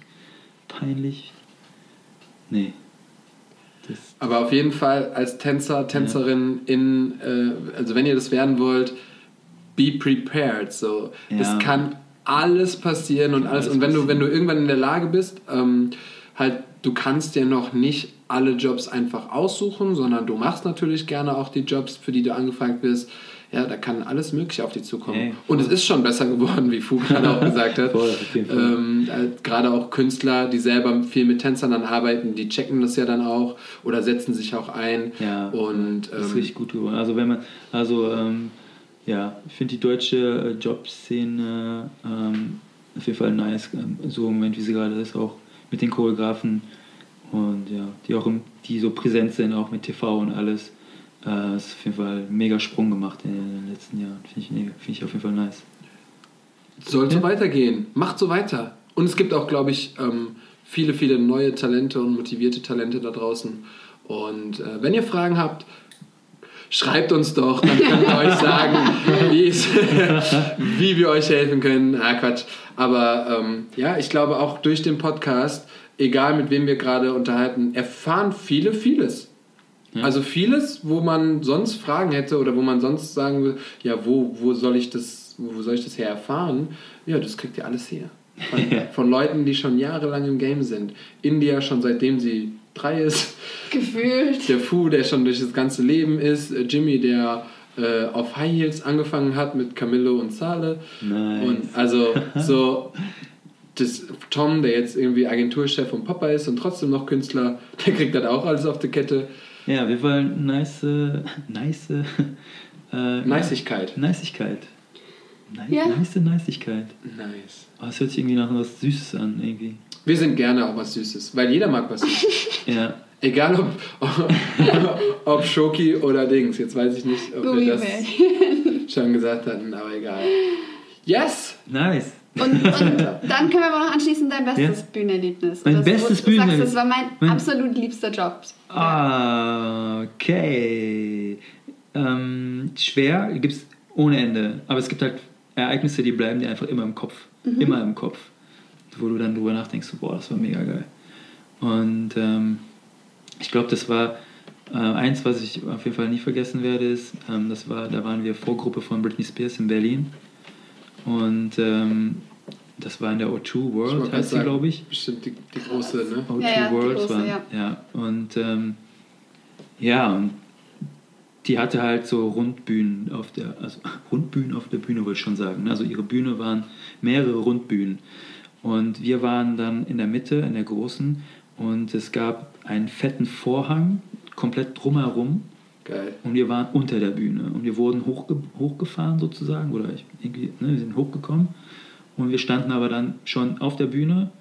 peinlich. Nee. Das, Aber auf jeden Fall als Tänzer, Tänzerin in, äh, also wenn ihr das werden wollt, be prepared. So, Ja. das kann alles passieren und alles. alles Und wenn du, wenn du irgendwann in der Lage bist, ähm, halt, du kannst dir noch nicht alle Jobs einfach aussuchen, sondern du machst natürlich gerne auch die Jobs, für die du angefragt bist. Ja, da kann alles Mögliche auf dich zukommen. Ey, und es ist schon besser geworden, wie Fu gerade auch gesagt hat. Voll. Ähm, äh, gerade auch Künstler, die selber viel mit Tänzern dann arbeiten, die checken das ja dann auch oder setzen sich auch ein. Ja, und das ist ähm, richtig gut geworden. Also wenn man, also ähm, ja, ich finde die deutsche äh, Jobszene ähm, auf jeden Fall nice, ähm, so im Moment wie sie gerade ist, auch mit den Choreografen und ja, die auch im, die so präsent sind, auch mit TV und alles. Äh, ist auf jeden Fall ein mega Sprung gemacht in den letzten Jahren. Finde ich, mega- finde ich auf jeden Fall nice. soll so Ja. weitergehen. Macht so weiter. Und es gibt auch, glaube ich, ähm, viele, viele neue Talente und motivierte Talente da draußen. Und äh, wenn ihr Fragen habt, schreibt uns doch, dann können wir euch sagen, wie wir euch helfen können. Ah, Quatsch. Aber ähm, ja, ich glaube auch durch den Podcast, egal mit wem wir gerade unterhalten, erfahren viele vieles. Also vieles, wo man sonst Fragen hätte oder wo man sonst sagen will, ja, wo, wo soll ich das, wo soll ich das her erfahren? Ja, das kriegt ihr alles her. Von, Ja. von Leuten, die schon jahrelang im Game sind. India schon seitdem sie drei ist. Gefühlt. Der Fu, der schon durch das ganze Leben ist. Jimmy, der äh, auf High Heels angefangen hat mit Camillo und Sale. Nice. Und also so das Tom, der jetzt irgendwie Agenturchef von Papa ist und trotzdem noch Künstler, der kriegt das auch alles auf die Kette. Ja, wir wollen nice, nice, äh, Neisigkeit. Neisigkeit. Nice, Ja. Nice Neisigkeit. Nice. Oh, das hört sich irgendwie nach was Süßes an, irgendwie. Wir sind gerne auch was Süßes, weil jeder mag was Süßes. Ja. Egal ob, ob, ob Schoki oder Dings. Jetzt weiß ich nicht, ob wir das schon gesagt hatten, aber egal. Yes! Nice. Und, und dann können wir aber noch anschließen dein bestes Ja. Bühnenerlebnis. Mein Das, bestes du sagst, Bühnenerlebnis. Das war mein, Mein- absolut liebster Job. Ah, okay. Ähm, schwer gibt es ohne Ende. Aber es gibt halt Ereignisse, die bleiben dir einfach immer im Kopf. Immer im Kopf. Wo du dann drüber nachdenkst, boah, das war mega geil. Und ähm, ich glaube, das war äh, eins, was ich auf jeden Fall nie vergessen werde, ist, ähm, das war, da waren wir Vorgruppe von Britney Spears in Berlin. Und ähm, das war in der O2 Ich wollte World, heißt sie, glaube ich. Bestimmt die, die große, ne? O2 Ja, ja, die Worlds große, waren. ja. Ja. Und ähm, ja, und die hatte halt so Rundbühnen auf der, also Rundbühnen auf der Bühne wollte ich schon sagen. ne? Also ihre Bühne waren mehrere Rundbühnen. Und wir waren dann in der Mitte, in der großen, und es gab einen fetten Vorhang komplett drumherum. Geil. Und wir waren unter der Bühne und wir wurden hochge hochgefahren sozusagen oder ich, irgendwie, ne, wir sind hochgekommen und wir standen aber dann schon auf der Bühne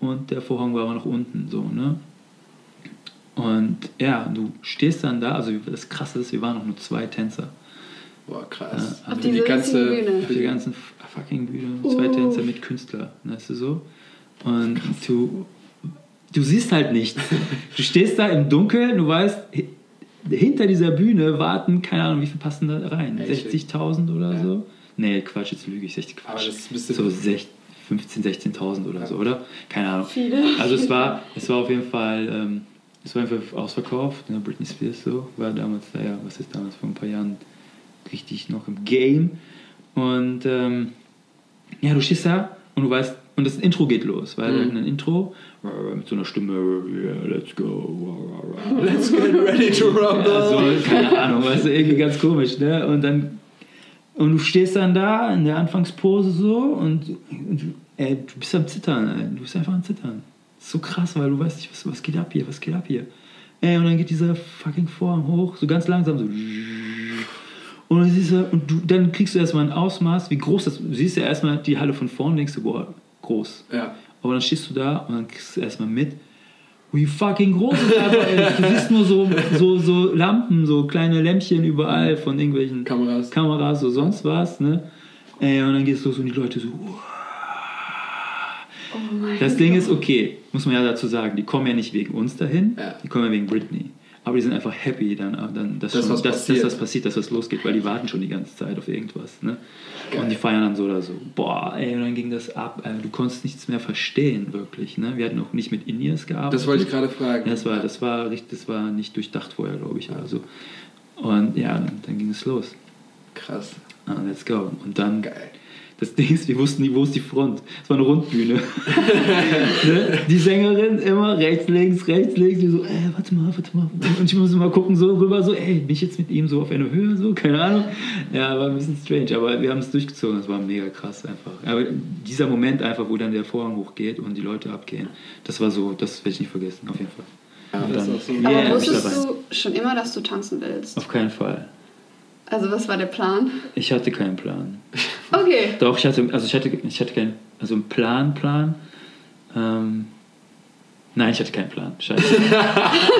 und der Vorhang war aber noch unten, so, ne? Und ja, du stehst dann da, also das Krasse ist, wir waren noch nur zwei Tänzer. Boah, krass. Ja, also für die ganze. Bühne. Für die ganzen fucking Bühne, zwei Oh. Tänzer mit Künstler, weißt du so? Und du, du siehst halt nichts. Du stehst da im Dunkeln, du weißt, hinter dieser Bühne warten, keine Ahnung, wie viel passen da rein? Echt? 60.000 oder Ja. so? Nee, Quatsch, jetzt lüge ich, 60 Quatsch. Aber das müsste- so 16, 15, 16.000 oder Ja. so, oder? Keine Ahnung. Viele. Also es war, es war auf jeden Fall, ähm, es war einfach ausverkauft. Ne? Britney Spears so war damals, naja, was ist damals vor ein paar Jahren richtig noch im Game. Und ähm, ja, du stehst da und du weißt, und das Intro geht los, weil Mhm. ein Intro äh, mit so einer Stimme, yeah, let's go. Let's get ready to rock Ja, so, keine Ahnung, weißt du, irgendwie ganz komisch, ne? Und dann und du stehst dann da in der Anfangspose so und, und du, ey, du bist am Zittern, ey. du bist einfach am Zittern. Das ist so krass, weil du weißt nicht, was, was geht ab hier, was geht ab hier. Ey, und dann geht dieser fucking Vorhang hoch, so ganz langsam, so. Und dann, siehst du, und du, dann kriegst du erstmal ein Ausmaß, wie groß das Du siehst ja erstmal die Halle von vorne, denkst du, boah, groß. Ja. Aber dann stehst du da und dann kriegst du erstmal mit, wie fucking groß es einfach ist. Du siehst nur so, so, so Lampen, so kleine Lämpchen überall von irgendwelchen Kameras. Kameras, so sonst was, ne? Ey, und dann geht's los und die Leute so. Oh Das Ding ist, okay, muss man ja dazu sagen, die kommen ja nicht wegen uns dahin, Ja. die kommen ja wegen Britney. Aber die sind einfach happy, dann, dann dass, Dass schon, was dass, passiert. dass was passiert, dass was losgeht, weil die warten schon die ganze Zeit auf irgendwas. Ne? Geil. Und die feiern dann so oder so. Boah, ey, und dann ging das ab. Ey, du konntest nichts mehr verstehen, wirklich. Ne? Wir hatten auch nicht mit In-Ears gearbeitet. Das wollte ich gerade fragen. Ja, das war, das war richtig, das war nicht durchdacht vorher, glaube ich. Also. Und ja, dann, dann ging es los. Krass. Ah, let's go. Und dann, Geil. Das Ding ist, wir wussten nie, wo ist die Front. Es war eine Rundbühne. ne? Die Sängerin immer rechts, links, rechts, links. Die so, ey, warte mal, warte mal. Und ich musste mal gucken, so rüber, so, ey, bin ich jetzt mit ihm so auf einer Höhe, so, keine Ahnung. Ja, war ein bisschen strange, aber wir haben es durchgezogen. Das war mega krass einfach. Aber dieser Moment einfach, wo dann der Vorhang hochgeht und die Leute abgehen, das war so, das werde ich nicht vergessen, auf jeden Fall. Ja, dann- ist auch so. Yeah, Aber wusstest du schon immer, dass du tanzen willst? Auf keinen Fall. Also was war der Plan? Ich hatte keinen Plan. Okay. Doch, ich hatte, also ich hatte, ich hatte keinen, also einen Plan, Plan. Ähm, nein, ich hatte keinen Plan. Scheiße.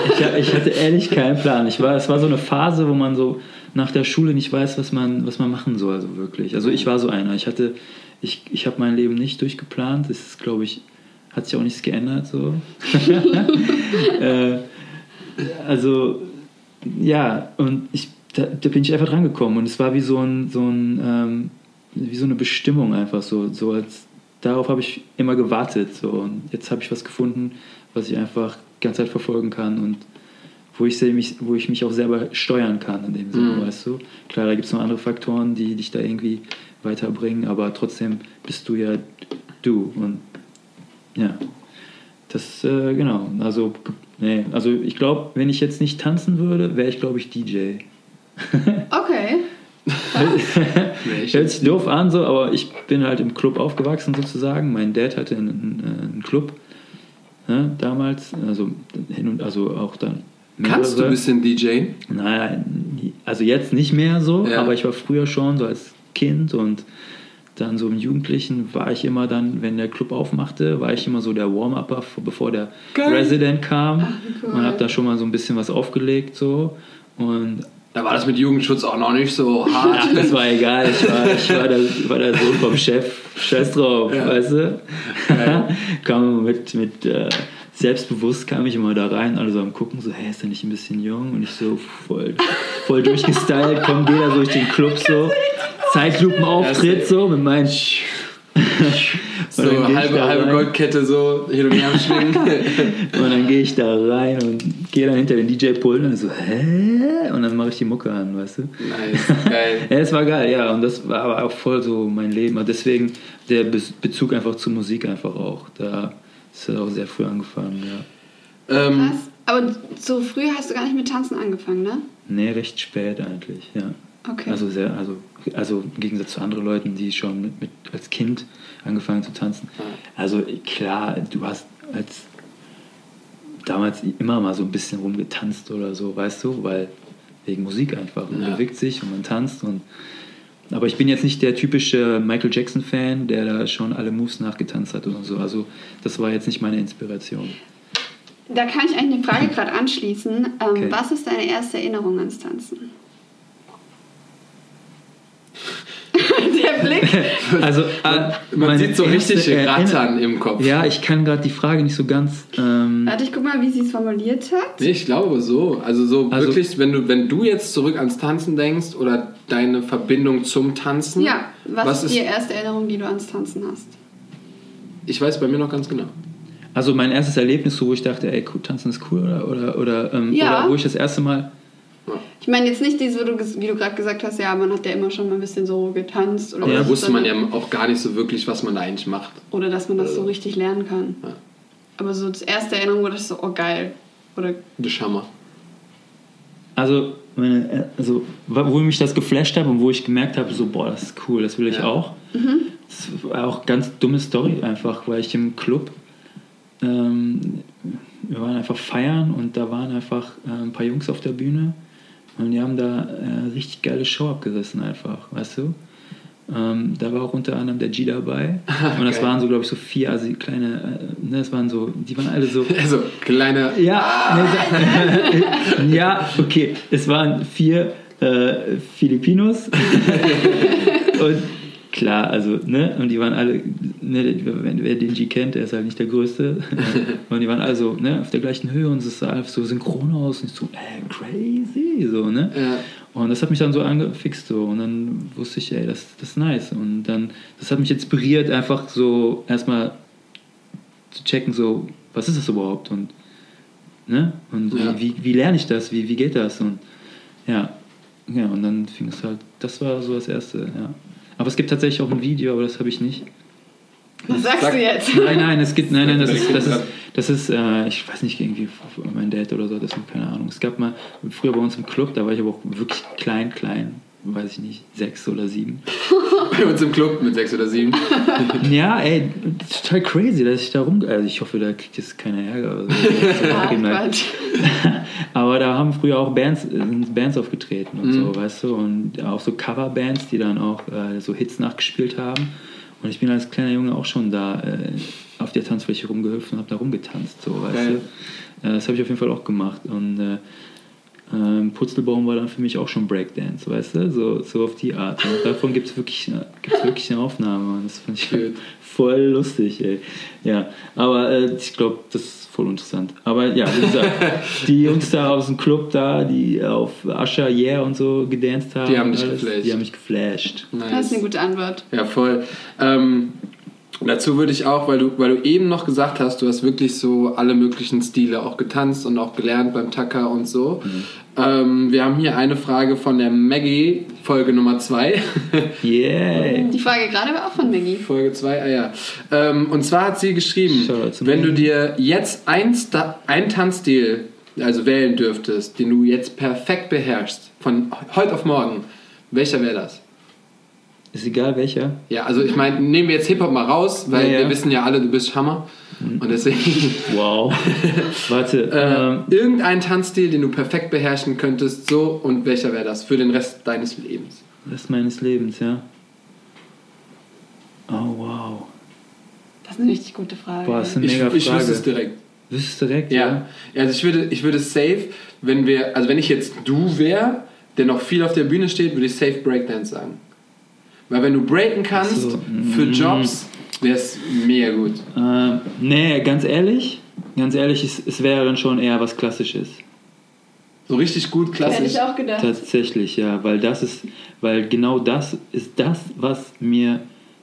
ich, ich hatte ehrlich keinen Plan. Ich war, es war so eine Phase, wo man so nach der Schule nicht weiß, was man, was man machen soll, also wirklich. Also ich war so einer. Ich hatte, ich, ich habe mein Leben nicht durchgeplant. Das ist, glaube ich, hat sich auch nichts geändert. So. äh, also ja, und ich, da, da bin ich einfach dran gekommen und es war wie so ein, so ein ähm, wie so eine Bestimmung einfach so, so als darauf habe ich immer gewartet so und jetzt habe ich was gefunden, was ich einfach die ganze Zeit verfolgen kann und wo ich, mich, wo ich mich auch selber steuern kann in dem Sinne, Mhm. weißt du. Klar, da gibt es noch andere Faktoren, die dich da irgendwie weiterbringen, aber trotzdem bist du ja du und ja, das, äh, genau, also, nee, also ich glaube, wenn ich jetzt nicht tanzen würde, wäre ich, glaube ich, DJ. Okay. Hört sich doof an, so, aber ich bin halt im Club aufgewachsen sozusagen. Mein Dad hatte einen, einen, Club ne, damals, also, hin und, also auch dann. Kannst du ein mehrere. bisschen DJ? Naja, also jetzt nicht mehr so, Ja. aber ich war früher schon so als Kind und dann so im Jugendlichen war ich immer dann, wenn der Club aufmachte, war ich immer so der Warm-Upper, bevor der Geil. Resident kam wie cool. und hab da schon mal so ein bisschen was aufgelegt so und Da war das mit Jugendschutz auch noch nicht so hart. Ach, das war egal. Ich war, ich war, der, war der Sohn vom Chef. Scheiß drauf, Ja. weißt du? Geil. kam mit, mit äh, selbstbewusst kam ich immer da rein, alle so am gucken, so, hey, ist der nicht ein bisschen jung? Und ich so voll, voll durchgestylt, komm, geh da durch den Club so. Zeitlupenauftritt so mit meinen So halbe, halbe. Goldkette so hin und her am Schwingen. Und dann gehe ich da rein und gehe dann hinter den DJ-Pult und so, hä? Und dann mache ich die Mucke an, weißt du? nice, geil. Ja, es war geil, ja. Und das war aber auch voll so mein Leben. Und deswegen der Be Bezug einfach zur Musik einfach auch. Da ist er auch sehr früh angefangen, ja. Ähm, Krass. Aber so früh hast du gar nicht mit Tanzen angefangen, ne? Nee, recht spät eigentlich, ja. Okay. Also sehr, also, also im Gegensatz zu anderen Leuten, die schon mit, mit als Kind angefangen zu tanzen. Also klar, du hast als damals immer mal so ein bisschen rumgetanzt oder so, weißt du, weil wegen Musik einfach. Man Ja. bewegt sich und man tanzt und Aber ich bin jetzt nicht der typische Michael Jackson-Fan, der da schon alle Moves nachgetanzt hat oder so. Also das war jetzt nicht meine Inspiration. Da kann ich eigentlich eine Frage gerade anschließen. Ähm, Okay. Was ist deine erste Erinnerung ans Tanzen? Der Blick. Also, Man, äh, man meine sieht so richtig Rattern im Kopf. Ja, ich kann gerade die Frage nicht so ganz. Ähm, Warte, ich guck mal, wie sie es formuliert hat. Nee, ich glaube so. Also so Also- wirklich, wenn du, wenn du jetzt zurück ans Tanzen denkst oder deine Verbindung zum Tanzen. Ja, was, was ist ist- die erste Erinnerung, die du ans Tanzen hast? Ich weiß bei mir noch ganz genau. also mein erstes Erlebnis, so, wo ich dachte, ey, cool, tanzen ist cool oder oder oder, ähm, Ja. oder wo ich das erste Mal. Ich meine jetzt nicht diese, wie du gerade gesagt hast, ja, man hat ja immer schon mal ein bisschen so getanzt oder Aber Ja, da wusste man ja auch gar nicht so wirklich, was man da eigentlich macht. oder dass man das so richtig lernen kann. Ja. Aber so das erste Erinnerung, wo das so, oh geil. Oder Der Schammer. Also, meine, äh, also wo mich das geflasht hat und wo ich gemerkt habe, so, boah, das ist cool, das will ich Ja. auch. Das war auch eine ganz dumme Story einfach, weil ich im Club, ähm, wir waren einfach feiern und da waren einfach äh, ein paar Jungs auf der Bühne und die haben da äh, richtig geile Show abgerissen einfach, weißt du? Ähm, da war auch unter anderem der G dabei und das Geil. waren so, glaube ich, so vier, also kleine, äh, ne, das waren so, die waren alle so, Also, kleine. ja, nee, sa- ja, okay. Es waren vier äh, Filipinos. und klar, also, ne, und die waren alle, ne, wenn, wer den G kennt, der ist halt nicht der Größte. und die waren also, ne, auf der gleichen Höhe und es sah einfach so synchron aus und ich so, äh, crazy, so, ne. Ja. Und das hat mich dann so angefixt so und dann wusste ich, ey, das, das ist nice. Und dann, das hat mich inspiriert, einfach so erstmal zu checken, so, was ist das überhaupt? Und, ne? Und Ja. wie, wie, wie lerne ich das? Wie, wie geht das? Und ja, ja, und dann fing es halt, das war so das Erste, ja. Aber es gibt tatsächlich auch ein Video, aber das habe ich nicht. was sagst Sag- du jetzt? Nein, nein, es gibt, nein, nein, das ist, das ist, das ist äh, ich weiß nicht, irgendwie mein Dad oder so, das ist keine Ahnung. Es gab mal, früher bei uns im Club, da war ich aber auch wirklich klein, klein, weiß ich nicht, sechs oder sieben. Bei uns im Club mit sechs oder sieben. Ja, ey, total crazy, dass ich da rum, also ich hoffe, da kriegt jetzt keiner Ärger oder so. Quatsch. Aber da haben früher auch Bands, sind Bands aufgetreten und Mhm. so, weißt du, und auch so Coverbands, die dann auch äh, so Hits nachgespielt haben. Und ich bin als kleiner Junge auch schon da äh, auf der Tanzfläche rumgehüpft und habe da rumgetanzt, so, weißt Geil. du. Äh, das habe ich auf jeden Fall auch gemacht. Und äh, ähm, Putzelbaum war dann für mich auch schon Breakdance, weißt du, so, so auf die Art. Und davon gibt es wirklich, eine- gibt's wirklich eine Aufnahme und das fand ich Cute. voll lustig, ey. Ja, aber äh, ich glaube, das ist voll interessant. Aber ja, wie gesagt, die Jungs da aus dem Club da, die auf Asha Yeah und so gedanced haben, Die haben dich alles, geflasht. Die haben mich geflasht. Das ist eine gute Antwort. Ja, voll. Ähm, dazu würde ich auch, weil du, weil du eben noch gesagt hast, du hast wirklich so alle möglichen Stile auch getanzt und auch gelernt beim Tacker und so. Ähm, wir haben hier eine Frage von der Maggie, Folge Nummer 2. Yeah! Die Frage gerade war auch von Maggie. Folge 2, ah ja. Ähm, und zwar hat sie geschrieben, wenn du dir jetzt ein, Sta ein Tanzstil also wählen dürftest, den du jetzt perfekt beherrschst, von heute auf morgen, welcher wäre das? Ist egal welcher. Ja, also ich meine, nehmen wir jetzt Hip-Hop mal raus, weil Ja, ja. wir wissen ja alle, du bist Hammer. Und deswegen Wow. Warte. äh, ähm, irgendein Tanzstil, den du perfekt beherrschen könntest, so und welcher wäre das für den Rest deines Lebens? Rest meines Lebens, ja. Oh, wow. Das ist eine richtig gute Frage. Boah, das ist eine Ich, mega ich Frage. wüsste es direkt. Wüsstest du direkt, Ja. Also ich würde, ich würde safe, wenn wir, also wenn ich jetzt du wäre, der noch viel auf der Bühne steht, würde ich safe Breakdance sagen. Weil wenn du breaken kannst so. für Mm. Jobs, wäre es mega gut. Ähm, nee, ganz ehrlich, ganz ehrlich, es, es wäre dann schon eher was Klassisches. So richtig gut, Hätte klassisch. ich auch gedacht. Tatsächlich, ja, weil das ist, weil genau das ist das, was mir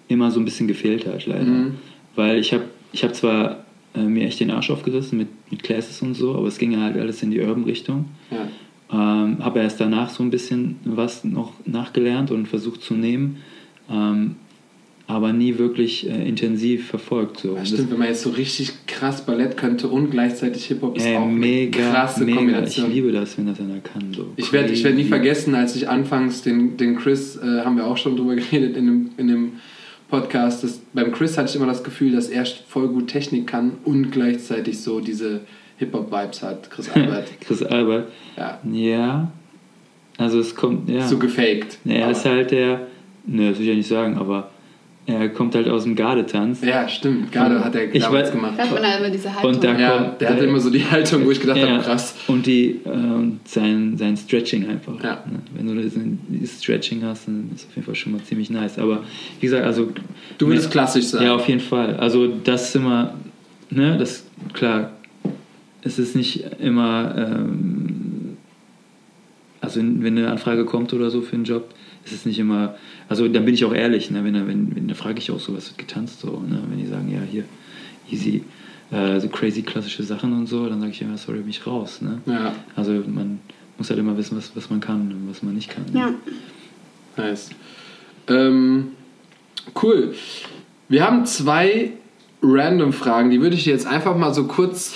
immer so ein bisschen gefehlt hat, leider. Mhm. Weil ich habe ich hab zwar äh, mir echt den Arsch aufgerissen mit, mit Classes und so, aber es ging ja halt alles in die Urban-Richtung. Ja. Ähm, habe erst danach so ein bisschen was noch nachgelernt und versucht zu nehmen, ähm, aber nie wirklich äh, intensiv verfolgt. So. Ja, stimmt, wenn man jetzt so richtig krass Ballett könnte und gleichzeitig Hip-Hop ist Ey, auch mega, eine krasse mega. Kombination. Ich liebe das, wenn das einer kann. So. Ich werde ich werd nie vergessen, als ich anfangs den, den Chris, äh, haben wir auch schon drüber geredet in dem, in dem Podcast, dass, beim Chris hatte ich immer das Gefühl, dass er voll gut Technik kann und gleichzeitig so diese Hip-Hop-Vibes hat, Chris Albert. Chris Albert. ja, Ja. Also es kommt, ja. so gefaked. Ja, er ist halt der, ne, das will ich ja nicht sagen, aber er kommt halt aus dem Gardetanz. Ja, stimmt. Gerade hat er Ich damals weiß- gemacht. Da hat man da immer diese Haltung. Und da Ja, kommt, der hatte immer so die Haltung, wo ich gedacht habe, krass. Und, die, äh, und sein, sein Stretching einfach. Ja. Ne? Wenn du das, dieses Stretching hast, dann ist auf jeden Fall schon mal ziemlich nice. Aber wie gesagt, also. Du würdest klassisch sein. Ja, auf jeden Fall. Also das ist immer, ne, das, klar, es ist nicht immer, ähm, also wenn eine Anfrage kommt oder so für einen Job, ist es nicht immer, also dann bin ich auch ehrlich, ne, wenn, wenn, wenn dann frage ich auch so, was wird getanzt, so, ne, wenn die sagen, ja, hier, easy, äh, so crazy klassische Sachen und so, dann sage ich ja, sorry, bin ich raus, ne. Ja, Also man muss halt immer wissen, was, was man kann und was man nicht kann. ne? Ja. nice. Ähm, cool. Wir haben zwei random Fragen, die würde ich dir jetzt einfach mal so kurz,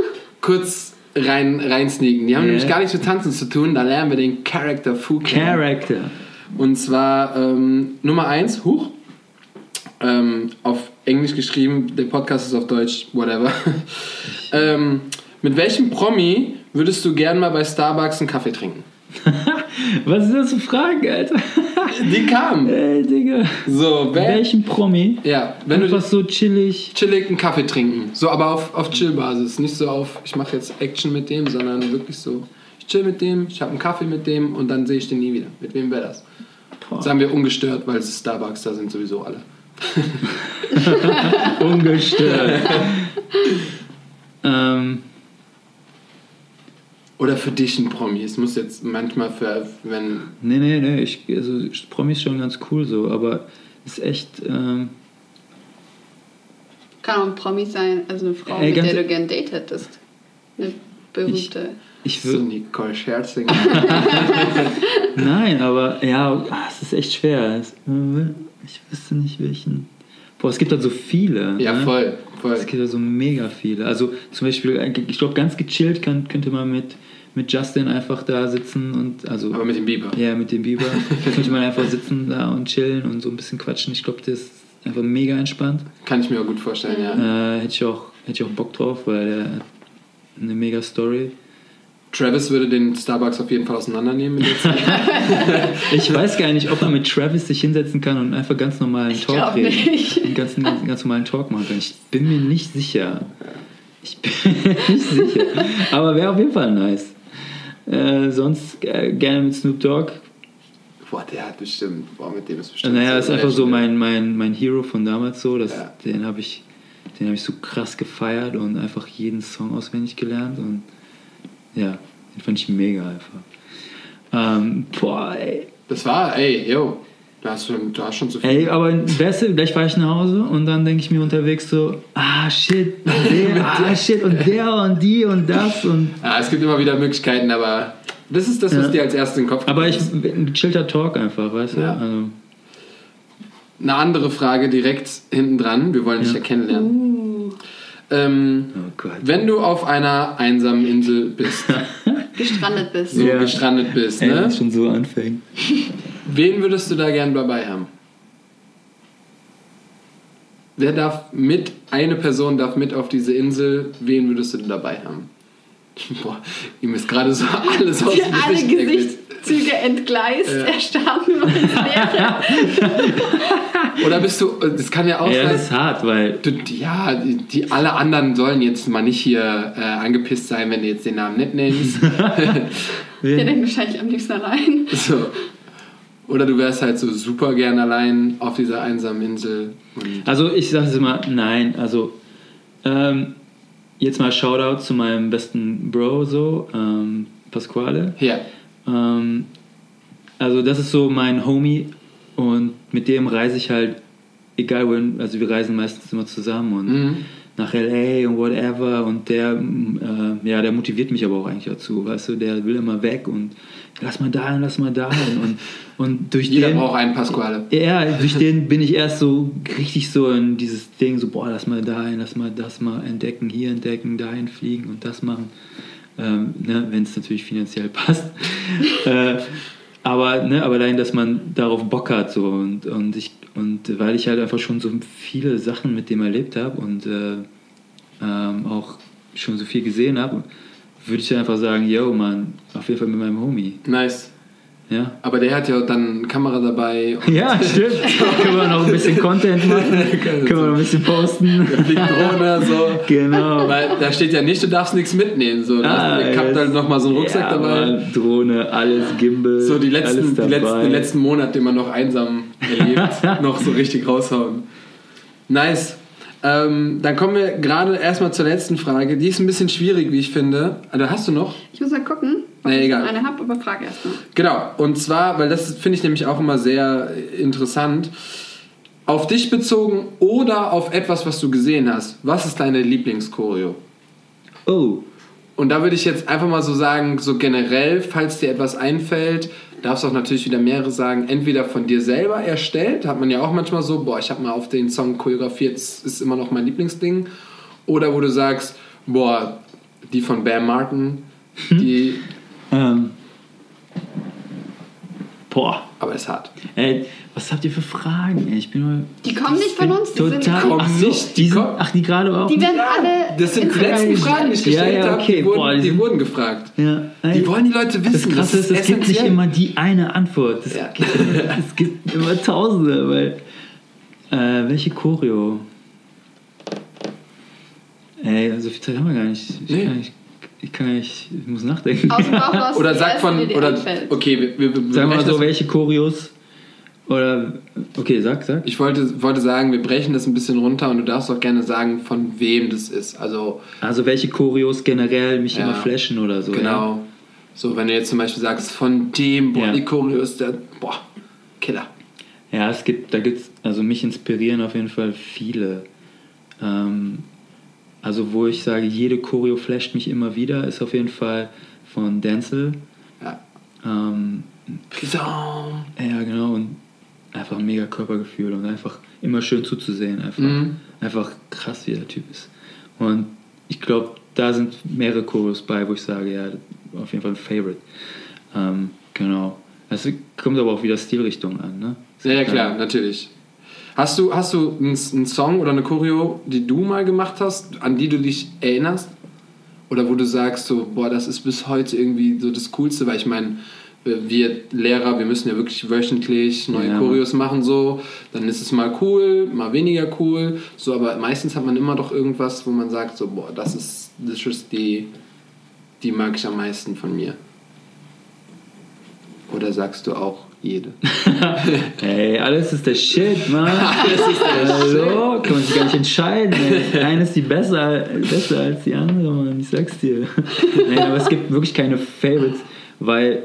kurz rein, rein sneaken. Die haben Ja. nämlich gar nichts mit Tanzen zu tun, da lernen wir den Character Fu kennen. Character. Und zwar ähm, Nummer eins, Huch. Ähm, auf Englisch geschrieben, der Podcast ist auf Deutsch, whatever. ähm, mit welchem Promi würdest du gern mal bei Starbucks einen Kaffee trinken? Was sind das für Fragen, Alter? Die kamen. Ey, Digga. So, wer? Welchen Promi? Ja, wenn du Einfach so chillig. chillig einen Kaffee trinken. So, aber auf, auf Chill-Basis. Nicht so auf, ich mache jetzt Action mit dem, sondern wirklich so, ich chill mit dem, ich habe einen Kaffee mit dem und dann sehe ich den nie wieder. Mit wem wäre das? Boah. Sagen wir ungestört, weil es ist Starbucks, da sind sowieso alle. Ungestört. ähm, Oder für dich ein Promi. Es muss jetzt manchmal für, wenn. nee, nee, nee. Ich, also Promi ist schon ganz cool so, aber ist echt. Ähm, Kann auch ein Promi sein, also eine Frau, Ey, mit der du gern date hättest. Eine berühmte. ich So würde. Nicole Scherzinger. Nein, aber ja, ah, es ist echt schwer. Äh, ich wüsste nicht welchen. Boah, es gibt halt so viele. ja, ne? voll. voll. Es gibt ja so mega viele. Also zum Beispiel, ich glaube, ganz gechillt kann, könnte man mit, mit Justin einfach da sitzen und also. Aber mit dem Bieber. Ja, mit dem Biber. könnte man einfach sitzen da und chillen und so ein bisschen quatschen. Ich glaube, das ist einfach mega entspannt. Kann ich mir auch gut vorstellen, ja. Äh, hätte, ich auch, hätte ich auch Bock drauf, weil der hat eine mega Story. Travis würde den Starbucks auf jeden Fall auseinandernehmen in der Zeit. Ich weiß gar nicht, ob man mit Travis sich hinsetzen kann und einfach ganz normalen Ich Talk reden. nicht. Einen ganz, ganz, ganz normalen Talk machen kann. Ich bin mir nicht sicher. Ich bin mir nicht sicher. Aber wäre auf jeden Fall nice. Äh, sonst äh, gerne mit Snoop Dogg. Boah, der hat bestimmt. Boah, mit dem ist bestimmt. Naja, das ist einfach so mein, mein, mein Hero von damals so. Das, Ja. Den habe ich, den hab ich so krass gefeiert und einfach jeden Song auswendig gelernt. Und ja, den fand ich mega einfach. Ähm, boah, ey. Das war, ey, yo. Du hast schon, du hast schon zu viel. Ey, aber weißt du, gleich fahre ich nach Hause und dann denke ich mir unterwegs so, ah shit, der, ah shit und der und die und das und. Ja, es gibt immer wieder Möglichkeiten, aber das ist das, was Ja. dir als erstes in den Kopf Aber ich, kommt. ein gechillter Talk einfach, weißt du? Ja. Also, Eine andere Frage direkt hinten dran. Wir wollen dich ja, Ja. kennenlernen. Ähm, oh wenn du auf einer einsamen Insel bist, gestrandet bist. so Ja. gestrandet bist, Ey, ne? wenn es schon so anfängt. wen würdest du da gern dabei haben? Wer darf mit, eine Person darf mit auf diese Insel, wen würdest du denn dabei haben? Boah, ihm ist gerade so alles aus dem alle. Gesichtszüge entgleist, Ja. erstarben nur ins Leere. Oder bist du, das kann ja auch Ja, sein, das ist hart, weil. Du, ja, die, die alle anderen sollen jetzt mal nicht hier äh, angepisst sein, wenn du jetzt den Namen nicht nennst. Der denkt wahrscheinlich am liebsten allein. so. Oder du wärst halt so super gern allein auf dieser einsamen Insel. Und Also ich sage es immer, nein. Also ähm, jetzt mal Shoutout zu meinem besten Bro so, ähm, Pasquale. ja, Ähm, also das ist so mein Homie und mit dem reise ich halt, egal wohin, also wir reisen meistens immer zusammen und Mhm. nach LA und whatever und der, äh, ja, der motiviert mich aber auch eigentlich dazu, weißt du, der will immer weg und lass mal dahin, lass mal dahin und, und durch jeder den... braucht einen Pasquale. Ja, durch den bin ich erst so richtig so in dieses Ding, so, boah, lass mal dahin, lass mal das mal entdecken, hier entdecken, dahin fliegen und das machen. Ähm, ne, Wenn es natürlich finanziell passt. äh, aber, ne, aber allein, dass man darauf Bock hat so und, und, ich, und weil ich halt einfach schon so viele Sachen mit dem erlebt habe und äh, ähm, auch schon so viel gesehen habe, würde ich einfach sagen, yo, Mann, auf jeden Fall mit meinem Homie. Nice. Ja. Aber der hat ja dann Kamera dabei. und Ja, stimmt. Können wir noch ein bisschen Content machen? Können wir noch ein bisschen posten? fliegt Drohne, so. Genau. Weil da steht ja nicht, du darfst nichts mitnehmen. So. Ah, ich hab yes. dann nochmal so einen Rucksack ja, dabei. Mann, Drohne, alles Gimbal. So die alles letzten, die letzten, den letzten Monat, den man noch einsam erlebt, noch so richtig raushauen. Nice. Ähm, dann kommen wir gerade erstmal zur letzten Frage. Die ist ein bisschen schwierig, wie ich finde. Also hast du noch? Ich muss mal gucken, ob Nee, ich egal. eine habe, aber frag erst mal. Genau. Und zwar, weil das finde ich nämlich auch immer sehr interessant. Auf dich bezogen oder auf etwas, was du gesehen hast. Was ist deine Lieblingschoreo? Oh, Und da würde ich jetzt einfach mal so sagen, so generell, falls dir etwas einfällt, darfst du auch natürlich wieder mehrere sagen, entweder von dir selber erstellt, hat man ja auch manchmal so, boah, ich habe mal auf den Song choreografiert, das ist immer noch mein Lieblingsding, oder wo du sagst, boah, die von Bam Martin, die, ähm. Boah. aber ist hart. Ey, was habt ihr für Fragen? Ey, ich bin mal. Die kommen nicht von uns, die sind- total. Die kommen ach, so, nicht, die die sind, kommen- ach, die gerade auch. Die werden alle. Das sind die letzten. Fragen, die ich Ja, gestellt ja, habe, okay, die, wurden, boah, die die sind- wurden gefragt. ja, ey, Die wollen die Leute wissen. Das Krasse ist, es gibt nicht immer die eine Antwort. Es, Ja. gibt, es gibt immer Tausende, weil. Äh, welche Choreo? Ey, so viel Zeit haben wir gar nicht. Ich, Nee. Ich kann nicht. Ich muss nachdenken. Aus dem Bauch raus, Oder sag von, oder, okay, wir, wir, wir Sagen wir mal so, welche Choreos? Oder. Okay, sag, sag. Ich wollte, wollte sagen, wir brechen das ein bisschen runter und du darfst auch gerne sagen, von wem das ist. Also, Also, welche Choreos generell mich Ja. immer flashen oder so. Ja? genau. So, wenn du jetzt zum Beispiel sagst, von dem, boah, Ja. die Choreo ist der, boah, Killer. Ja, es gibt, da gibt's, also mich inspirieren auf jeden Fall viele. Ähm, also wo ich sage, jede Choreo flasht mich immer wieder, ist auf jeden Fall von Denzel. Ja. Ähm, Prison. ja, genau, und einfach ein mega Körpergefühl und einfach immer schön zuzusehen. Einfach, Mhm. einfach krass, wie der Typ ist. Und ich glaube, da sind mehrere Choreos bei, wo ich sage, ja, auf jeden Fall ein Favorite. Ähm, genau. Es kommt aber auch wieder Stilrichtung an, ne? Ja, ja, klar, natürlich. Hast du, hast du einen, einen Song oder eine Choreo, die du mal gemacht hast, an die du dich erinnerst? Oder wo du sagst, so, boah, das ist bis heute irgendwie so das Coolste, weil ich meine, wir Lehrer, wir müssen ja wirklich wöchentlich neue Ja. Choreos machen, so. Dann ist es mal cool, mal weniger cool. So, aber meistens hat man immer doch irgendwas, wo man sagt, so, boah, das ist, das ist die, die mag ich am meisten von mir. Oder sagst du auch jede? Ey, alles ist der Shit, Mann. Alles ist der Hallo? Kann man sich gar nicht entscheiden. Ey. Eine ist die besser, besser als die andere, Mann. Ich sag's dir. Nein, aber es gibt wirklich keine Favorites, weil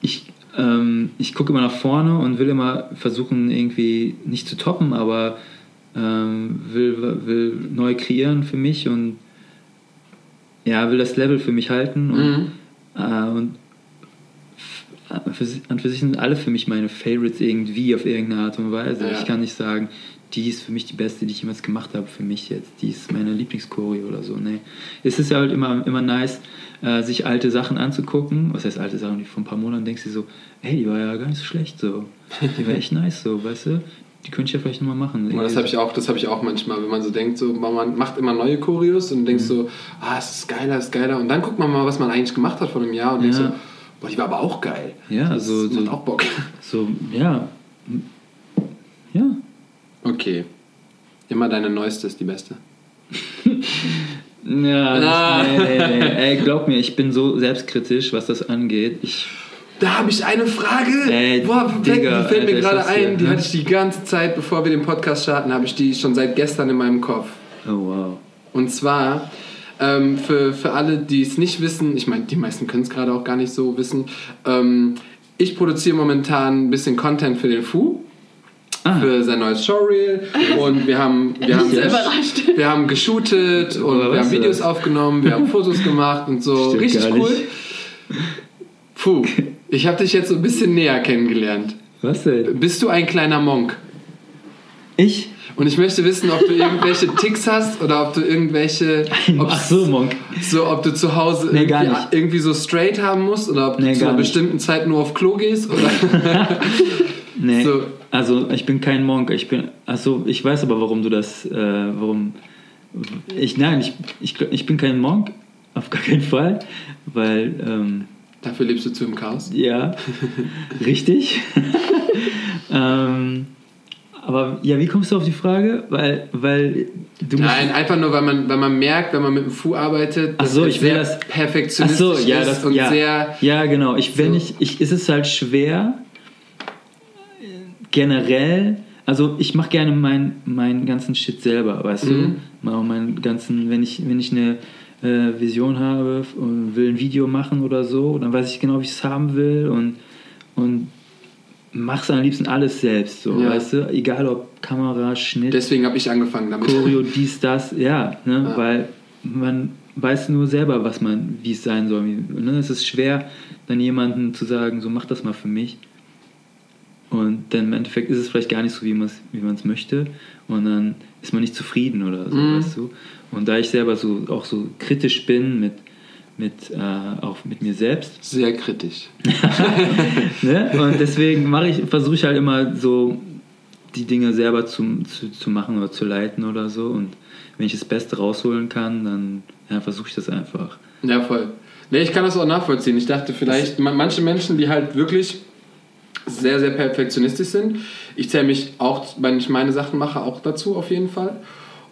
ich, ähm, ich gucke immer nach vorne und will immer versuchen, irgendwie nicht zu toppen, aber ähm, will, will neu kreieren für mich und ja, will das Level für mich halten und, Mhm. äh, und für, an für sich sind alle für mich meine Favorites irgendwie auf irgendeine Art und Weise. Ja. Ich kann nicht sagen, die ist für mich die beste, die ich jemals gemacht habe, für mich jetzt. Die ist meine Lieblingschoreo oder so. Nee. Es ist ja halt immer, immer nice, äh, sich alte Sachen anzugucken. Was heißt alte Sachen, die vor ein paar Monaten denkst du so, hey, die war ja gar nicht so schlecht so. Die war echt nice so, weißt du? Die könnte ich ja vielleicht nochmal machen. Aber das habe ich auch, das habe ich auch manchmal, wenn man so denkt, so man macht immer neue Choreos und Mhm. denkst so, ah, es ist geiler, es ist geiler und dann guckt man mal, was man eigentlich gemacht hat vor einem Jahr und denkst Ja. so, boah, die war aber auch geil. Ja, das so- macht so- auch Bock. So, ja. Ja. Okay. Immer deine neueste ist die beste. Ja, Ah. nee, nee, nee. Ey, glaub mir, ich bin so selbstkritisch, was das angeht. Ich, Da habe ich eine Frage. Ey, Boah, weg, Digga, die fällt mir gerade hier, ein. Die ne? hatte ich die ganze Zeit, bevor wir den Podcast starten, habe ich die schon seit gestern in meinem Kopf. oh wow. Und zwar, ähm, für, für alle, die es nicht wissen, ich meine, die meisten können es gerade auch gar nicht so wissen, ähm, ich produziere momentan ein bisschen Content für den Fu. Ah. Für sein neues Showreel und wir haben, wir haben, überrascht. wir haben geshootet und wir haben Videos das? aufgenommen, wir haben Fotos gemacht und so. Stimmt Richtig cool. Puh, ich habe dich jetzt so ein bisschen näher kennengelernt. Was denn? Bist du ein kleiner Monk? Ich? Und ich möchte wissen, ob du irgendwelche Ticks hast oder ob du irgendwelche. Ach so, Monk. So, ob du zu Hause Nee, irgendwie, nicht. irgendwie so straight haben musst oder ob du Nee, zu einer nicht. bestimmten Zeit nur auf Klo gehst oder. Nee. So. Also, ich bin kein Monk. Ich bin. Achso, ich weiß aber, warum du das. Äh, warum. Ich, nein, ich, ich, ich bin kein Monk. Auf gar keinen Fall. Weil. Ähm, Dafür lebst du zu im Chaos? Ja, richtig. ähm, aber ja, wie kommst du auf die Frage? Weil, weil du Nein, einfach nur, weil man, weil man merkt, wenn man mit dem Fu arbeitet, Ach so, ich sehr das- perfektionistisch so, ja, ist das, und ja, sehr... ja, genau. Ich, wenn so- ich, ich, ist es halt schwer, äh, generell, also ich mache gerne meinen meinen ganzen Shit selber, weißt Mhm. du? Auch meinen ganzen, wenn ich, wenn ich eine äh, Vision habe und will ein Video machen oder so, dann weiß ich genau, wie ich es haben will und, und mach's am liebsten alles selbst, so, Ja. weißt du? Egal ob Kamera, Schnitt, Deswegen habe ich angefangen damit. Choreo, dies, das, ja, ne? Ja. weil man weiß nur selber, was man, wie es sein soll. Ne? Es ist schwer, dann jemandem zu sagen, so mach das mal für mich. Und dann im Endeffekt ist es vielleicht gar nicht so, wie man es wie man's möchte. Und dann ist man nicht zufrieden oder so, Mhm. weißt du. Und da ich selber so auch so kritisch bin mit, mit, äh, auch mit mir selbst, Sehr kritisch. ne? Und deswegen mache ich, versuche ich halt immer so die Dinge selber zu, zu, zu machen oder zu leiten oder so. Und wenn ich das Beste rausholen kann, dann ja, versuche ich das einfach. Ja, voll. Nee, ich kann das auch nachvollziehen. Ich dachte vielleicht, ma- manche Menschen, die halt wirklich sehr, sehr perfektionistisch sind. Ich zähle mich auch, wenn ich meine Sachen mache, auch dazu auf jeden Fall.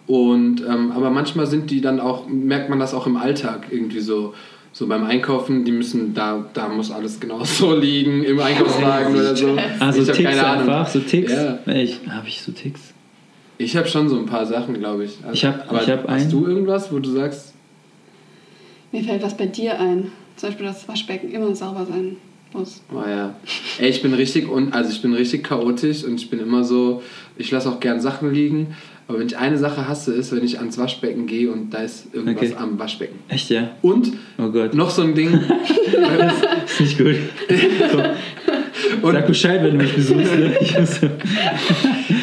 Und, ähm, aber manchmal sind die dann auch, merkt man das auch im Alltag irgendwie so. So beim Einkaufen, die müssen, da, da muss alles genau so liegen, im Einkaufswagen oder so. Also ich hab Ticks keine Ahnung. einfach, so Ticks. Ja. Ich, habe ich so Ticks? Ich habe schon so ein paar Sachen, glaube ich. Also, Ich hab- aber ich hab hast du irgendwas, wo du sagst, Mir fällt was bei dir ein. Zum Beispiel, dass das Waschbecken immer sauber sein muss. Oh ja. Ey, ich bin richtig und also ich bin richtig chaotisch und ich bin immer so, ich lasse auch gern Sachen liegen. Aber wenn ich eine Sache hasse, ist, wenn ich ans Waschbecken gehe und da ist irgendwas Okay. am Waschbecken. Echt, ja? Und Oh Gott. noch so ein Ding. Ist nicht gut. Komm, Sag Bescheid, wenn du mich besuchst. Ne?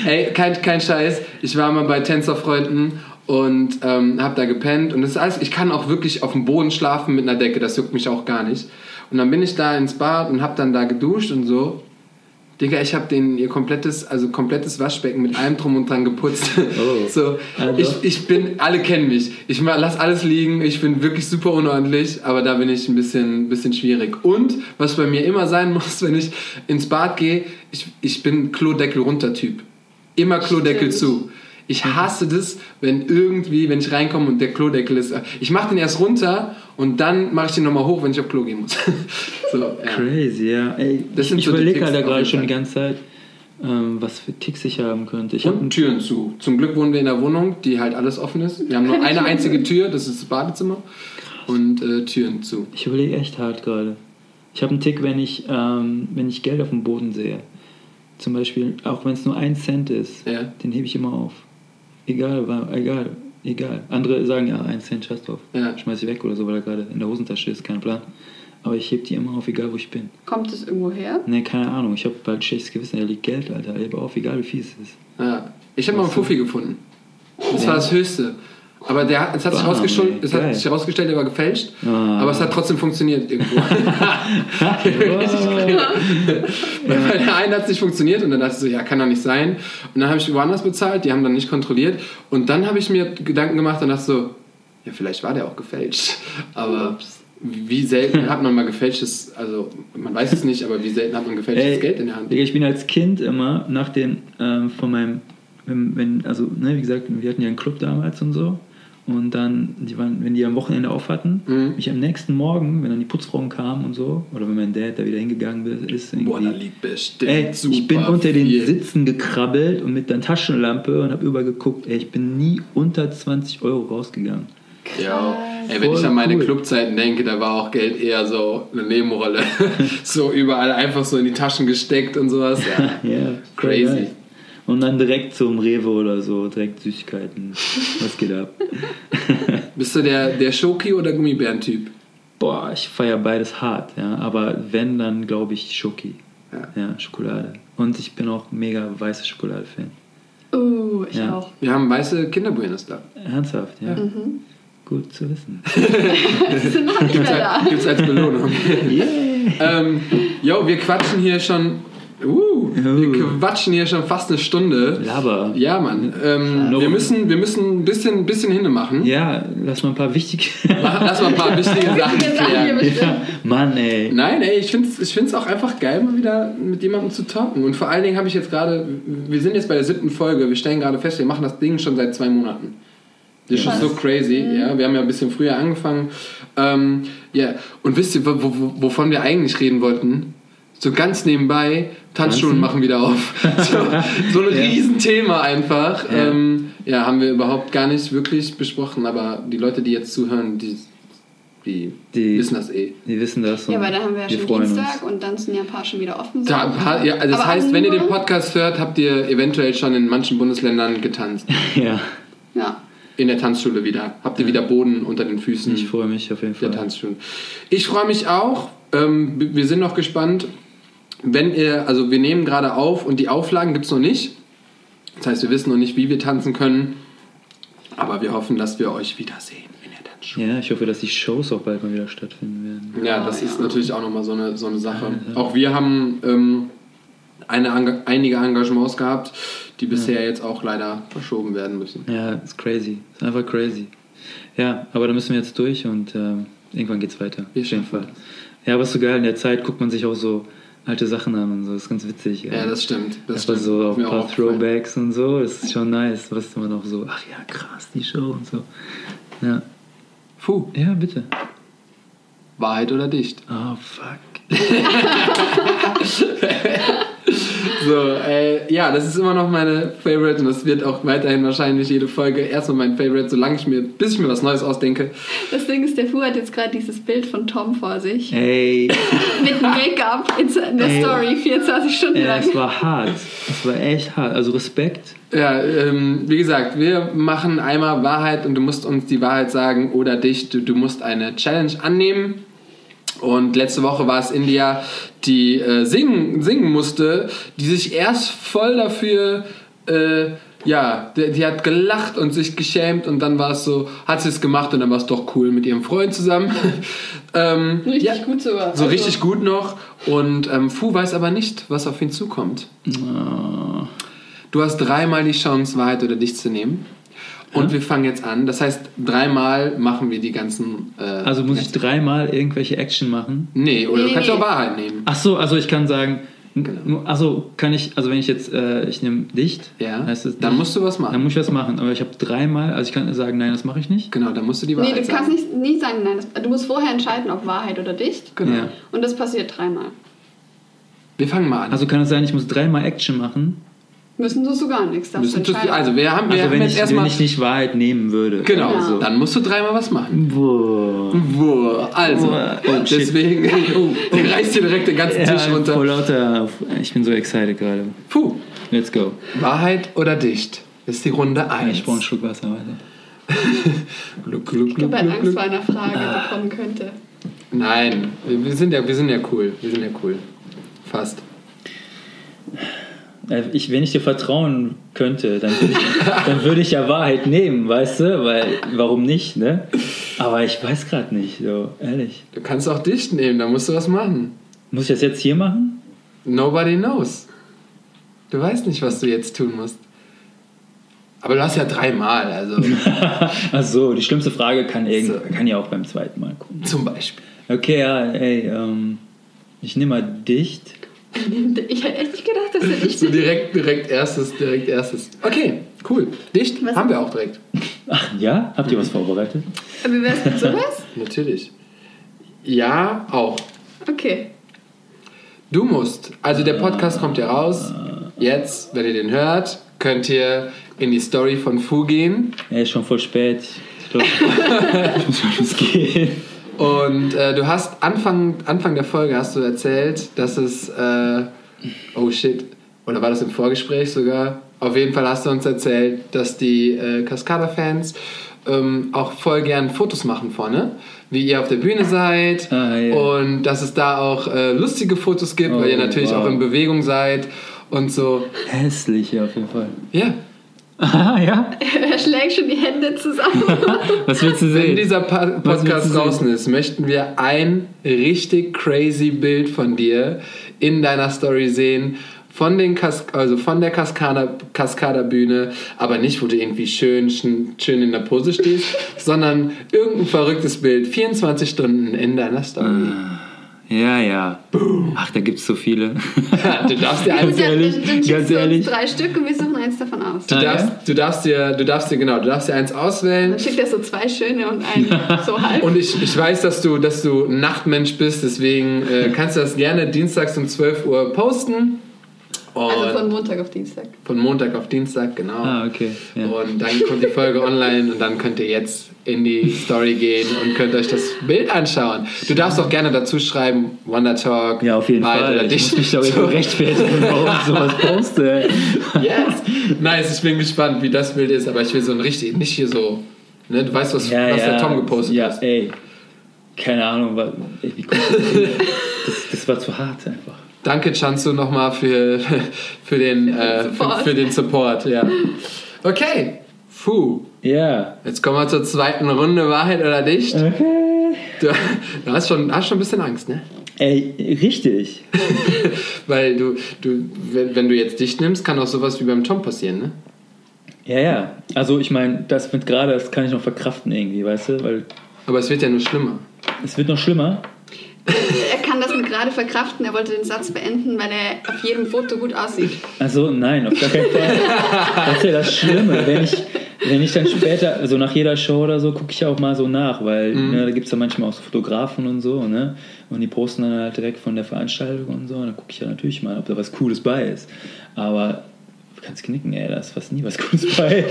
Ey, kein, kein Scheiß. Ich war mal bei Tänzerfreunden und ähm, hab da gepennt. Und das ist alles, ich kann auch wirklich auf dem Boden schlafen mit einer Decke, das juckt mich auch gar nicht. Und dann bin ich da ins Bad und hab dann da geduscht und so. Digga, ich habe den ihr komplettes, also komplettes Waschbecken mit allem drum und dran geputzt. Oh. So, Also? ich, ich bin, alle kennen mich. Ich lass alles liegen. Ich bin wirklich super unordentlich, aber da bin ich ein bisschen, bisschen schwierig. Und was bei mir immer sein muss, wenn ich ins Bad gehe, ich, ich bin Klodeckel runter Typ. Immer Klodeckel Stimmt. zu. Ich hasse das, wenn irgendwie, wenn ich reinkomme und der Klodeckel ist. Ich mache den erst runter und dann mache ich den nochmal hoch, wenn ich auf Klo gehen muss. so, ja. Crazy, ja. Ey, Das ich ich so überlege halt da gerade schon die ganze Zeit, ähm, was für Ticks ich haben könnte. Ich habe Und Türen zu. Zum Glück wohnen wir in einer Wohnung, die halt alles offen ist. Wir haben nur eine einzige Tür, das ist das Badezimmer. Und äh, Türen zu. Ich überlege echt hart gerade. Ich habe einen Tick, wenn ich, ähm, wenn ich Geld auf dem Boden sehe. Zum Beispiel, auch wenn es nur ein Cent ist, Ja. den hebe ich immer auf. Egal, wa- egal, egal. Andere sagen ja, ein Cent, scheiß drauf. Ja. Schmeiß ich weg oder so, weil er gerade in der Hosentasche ist, kein Plan. Aber ich heb die immer auf, egal wo ich bin. Kommt es irgendwo her? Ne, keine Ahnung. Ich habe bald schlechtes Gewissen. Da liegt Geld, Alter. Hebe auf, egal wie viel es ist. Ja. Ich habe mal einen Fuffi gefunden. Das war das Höchste. Aber der, es hat, sich herausgestellt, es hat sich herausgestellt, der war gefälscht. Ah. Aber es hat trotzdem funktioniert irgendwo. Bei der einen hat es nicht funktioniert und dann dachte ich so, ja, kann doch nicht sein. Und dann habe ich woanders bezahlt, die haben dann nicht kontrolliert. Und dann habe ich mir Gedanken gemacht und dachte so, ja, vielleicht war der auch gefälscht. Aber wie selten hat man mal gefälschtes, also man weiß es nicht, aber wie selten hat man gefälschtes Ey, Geld in der Hand? Ich bin als Kind immer nach dem, ähm, von meinem, wenn, wenn, also, ne, wie gesagt, wir hatten ja einen Club damals und so. Und dann, die waren, wenn die am Wochenende auf hatten, Mhm. mich am nächsten Morgen, wenn dann die Putzfrauen kamen und so, oder wenn mein Dad da wieder hingegangen ist, irgendwie, Boah, da liegt bestimmt Ey, super ich bin unter den viel. Sitzen gekrabbelt und mit der Taschenlampe und habe überall geguckt. Ey, ich bin nie unter 20 Euro rausgegangen. Ja, ey, wenn Voll ich an meine cool. Clubzeiten denke, da war auch Geld eher so eine Nebenrolle. so überall einfach so in die Taschen gesteckt und sowas. Ja. Ja, Crazy. Und dann direkt zum Rewe oder so, direkt Süßigkeiten. Was geht ab? Bist du der, der Schoki- oder Gummibären-Typ? Boah, ich feiere beides hart, ja. Aber wenn, dann glaube ich Schoki. Ja. Ja, Schokolade. Und ich bin auch mega weiße Schokolade-Fan. Oh, ich Ja. auch. Wir haben weiße Kinderbuenos da. Ernsthaft, ja. Mhm. Gut zu wissen. Die sind noch nicht mehr da. Gibt's als Belohnung. Yeah. ähm, jo, wir quatschen hier schon Uh, wir Uh. quatschen hier schon fast eine Stunde. Laber. Ja, Mann. Ähm, wir, müssen, wir müssen ein bisschen, bisschen hinne machen. Ja, lass mal ein paar wichtige. Lass mal ein paar wichtige Sachen klären. ja, Mann, ey. Nein, ey, ich finde es ich find's auch einfach geil, mal wieder mit jemandem zu talken. Und vor allen Dingen habe ich jetzt gerade, wir sind jetzt bei der siebten Folge, wir stellen gerade fest, wir machen das Ding schon seit zwei Monaten. Das ist schon so crazy, ja. Wir haben ja ein bisschen früher angefangen. Ähm, ja, und wisst ihr, wo, wo, wovon wir eigentlich reden wollten? So ganz nebenbei, Tanzschulen Tanzen? machen wieder auf. So, so ein Ja. Riesenthema einfach. Ja. Ähm, ja, haben wir überhaupt gar nicht wirklich besprochen, aber die Leute, die jetzt zuhören, die, die, Die- wissen das eh. Die wissen das. Ja, aber da haben wir ja schon Dienstag und dann sind ja ein paar schon wieder offen. so. Da, paar- ja, also das Aber heißt, wenn ihr den Podcast hört, habt ihr eventuell schon in manchen Bundesländern getanzt. Uns. Ja, Ja. In der Tanzschule wieder. Habt ihr wieder Boden unter den Füßen ich freue mich auf jeden der Fall. Tanzschulen. Ich freue mich auch. Ähm, wir sind noch gespannt. Wenn ihr, also wir nehmen gerade auf und die Auflagen gibt es noch nicht. Das heißt, wir wissen noch nicht, wie wir tanzen können. Aber wir hoffen, dass wir euch wiedersehen in der Tanzschule. Ja, ich hoffe, dass die Shows auch bald mal wieder stattfinden werden. Ja, das ist natürlich auch nochmal so eine, so eine Sache. Auch wir haben ähm, eine, einige Engagements gehabt, die bisher jetzt auch leider verschoben werden müssen. Ja, ist crazy. Ist einfach crazy. Ja, aber da müssen wir jetzt durch und ähm, irgendwann geht's weiter. Wir auf jeden Fall. Ja, aber ist so geil, in der Zeit guckt man sich auch so alte Sachen an und so. Das ist ganz witzig. Ja, das stimmt. Das Einfach stimmt. so auf ein paar auch. Throwbacks und so. Das ist schon nice. Was ist man auch so, ach ja, krass, die Show und so. Ja, Puh, ja bitte. Wahrheit oder dicht? Oh, fuck. So, äh, ja, das ist immer noch meine Favorite und das wird auch weiterhin wahrscheinlich jede Folge erstmal mein Favorite, solange ich mir, bis ich mir was Neues ausdenke. Das Ding ist, der Fu hat jetzt gerade dieses Bild von Tom vor sich. Ey, Mit Make-up in der Ey. Story, 24 Stunden ja, lang. es war hart. Es war echt hart. Also Respekt. Ja, ähm, wie gesagt, wir machen einmal Wahrheit und du musst uns die Wahrheit sagen oder dich. Du, du musst eine Challenge annehmen. Und letzte Woche war es India, die äh, singen, singen musste, die sich erst voll dafür, äh, ja, die, die hat gelacht und sich geschämt und dann war es so, hat sie es gemacht und dann war es doch cool mit ihrem Freund zusammen. ähm, Richtig ja, gut sogar. So Also, richtig gut noch. Und ähm, Fu weiß aber nicht, was auf ihn zukommt. Oh. Du hast dreimal die Chance, Wahrheit oder dich zu nehmen. Und wir fangen jetzt an. Das heißt, dreimal machen wir die ganzen. Äh, Also muss ich dreimal irgendwelche Action machen? Nee, oder Nee, du kannst nee. auch Wahrheit nehmen. Ach so, also ich kann sagen, also kann ich, also wenn ich jetzt, äh, ich nehme dicht, Ja. heißt es dann musst du was dann machen. muss ich was machen. Aber ich habe dreimal, also ich kann sagen, nein, das mache ich nicht. Genau, dann musst du die Nee, Wahrheit du kannst sagen. nicht, nie sagen, nein. Das, du musst vorher entscheiden, ob Wahrheit oder dicht. Genau. Ja. Und das passiert dreimal. Wir fangen mal an. Also kann es sein, ich muss dreimal Action machen. Müssen du so gar nichts. Müssen entscheiden. also wir haben, wir Also haben wenn jetzt ich, erstmal. wenn ich nicht Wahrheit nehmen würde. genau, Ja. dann musst du dreimal was machen. Boah. Boah, also, Oh, shit. deswegen, oh, der reißt dir direkt den ganzen Tisch Ja, runter. voll lauter. Ich bin so excited gerade. Puh, Let's go. Wahrheit oder dicht? Ist die Runde 1. Ich brauche einen Schluck Wasser. Warte. Gluck, gluck, Ich gluck, habe halt gluck, Angst vor einer Frage, die kommen könnte. Nein, wir, wir, sind ja, wir sind ja cool. Wir sind ja cool. Fast. Äh, Ich, wenn ich dir vertrauen könnte, dann würde ich, dann würde ich ja Wahrheit nehmen, weißt du? Weil, warum nicht, ne? Aber ich weiß gerade nicht, so, ehrlich. Du kannst auch dicht nehmen, da musst du was machen. Muss ich das jetzt hier machen? Nobody knows. Du weißt nicht, was du jetzt tun musst. Aber du hast ja dreimal, also Ach so, die schlimmste Frage kann, irgend, So. kann ja auch beim zweiten Mal kommen. zum Beispiel. Okay, ja, ey, ähm, ich nehme mal dicht. Ich hätte echt nicht gedacht, dass er nicht So direkt, direkt erstes, direkt erstes. Okay, cool. Dicht Was- haben wir auch direkt. Ach ja? Habt ihr was vorbereitet? Aber wie wär's mit sowas? Natürlich. Ja, auch. Okay. Du musst, also der Podcast kommt ja raus. Jetzt, wenn ihr den hört, könnt ihr in die Story von Fu gehen. Ey, ist schon voll spät. Ich glaube, ich muss gehen. Und äh, du hast Anfang, Anfang der Folge hast du erzählt, dass es, äh, oh shit, oder war das im Vorgespräch sogar? Auf jeden Fall hast du uns erzählt, dass die äh, Cascada-Fans ähm, auch voll gern Fotos machen vorne, wie ihr auf der Bühne seid Ah, ja. und dass es da auch äh, lustige Fotos gibt, weil ihr Oh, natürlich wow. auch in Bewegung seid und so. Hässlich, ja, auf jeden Fall. Ja, Ah, ja? schlägt schon die Hände zusammen. Was willst du Wenn sehen? dieser pa Podcast draußen ist, möchten wir ein richtig crazy Bild von dir in deiner Story sehen. Von, den Kas also von der Kaskada, Kaskaderbühne, aber nicht, wo du irgendwie schön, schön schön in der Pose stehst, sondern irgendein verrücktes Bild, 24 Stunden in deiner Story. Ja, ja. Ach, da gibt's so viele. du darfst dir eins ehrlich, dann, dann ganz ehrlich. drei Stück und wir suchen eins davon aus. Du Ah, darfst, ja? du darfst dir, du darfst dir, genau, du darfst dir eins auswählen. Dann schickt er so zwei schöne und einen so halb. Und ich, ich weiß, dass du, dass du ein Nachtmensch bist, deswegen äh, kannst du das gerne dienstags um 12 Uhr posten. Und also von Montag auf Dienstag. von Montag auf Dienstag, genau. Ah, okay. Ja. Und dann kommt die Folge online und dann könnt ihr jetzt in die Story gehen und könnt euch das Bild anschauen. Du darfst auch gerne dazu schreiben, Wonder Talk. Ja, auf jeden Fall. Oder Ich dich. muss mich da So. so rechtfertigen, warum ich sowas poste. Yes. Nice, ich bin gespannt, wie das Bild ist, aber ich will so ein richtig, nicht hier so, ne, du weißt, was, was der Tom gepostet ja, hat. ey. Keine Ahnung, wa- ey, wie kommt das, das, das war zu hart einfach. Danke, Chanzu, nochmal für, für, den, äh, für, Support. für den Support. Ja. Okay, puh. Ja. Jetzt kommen wir zur zweiten Runde, Wahrheit oder Dicht. Okay. Du, du hast, schon, hast schon ein bisschen Angst, ne? Ey, richtig. Weil du, du wenn, wenn du jetzt Dicht nimmst, kann auch sowas wie beim Tom passieren, ne? Ja, ja. Also ich meine, das mit gerade, das kann ich noch verkraften irgendwie, weißt du? Weil Aber es wird ja nur schlimmer. es wird noch schlimmer. Er kann das mit gerade verkraften. Er wollte den Satz beenden, weil er auf jedem Foto gut aussieht. Also nein, auf gar keinen Fall. Das ist ja das Schlimme. Wenn ich, wenn ich dann später, also nach jeder Show oder so, gucke ich auch mal so nach, weil ne, da gibt es ja manchmal auch so Fotografen und so, ne? Und die posten dann halt direkt von der Veranstaltung und so. Und dann gucke ich ja natürlich mal, ob da was Cooles bei ist. Aber du kannst knicken, ey, da ist fast nie was Cooles bei.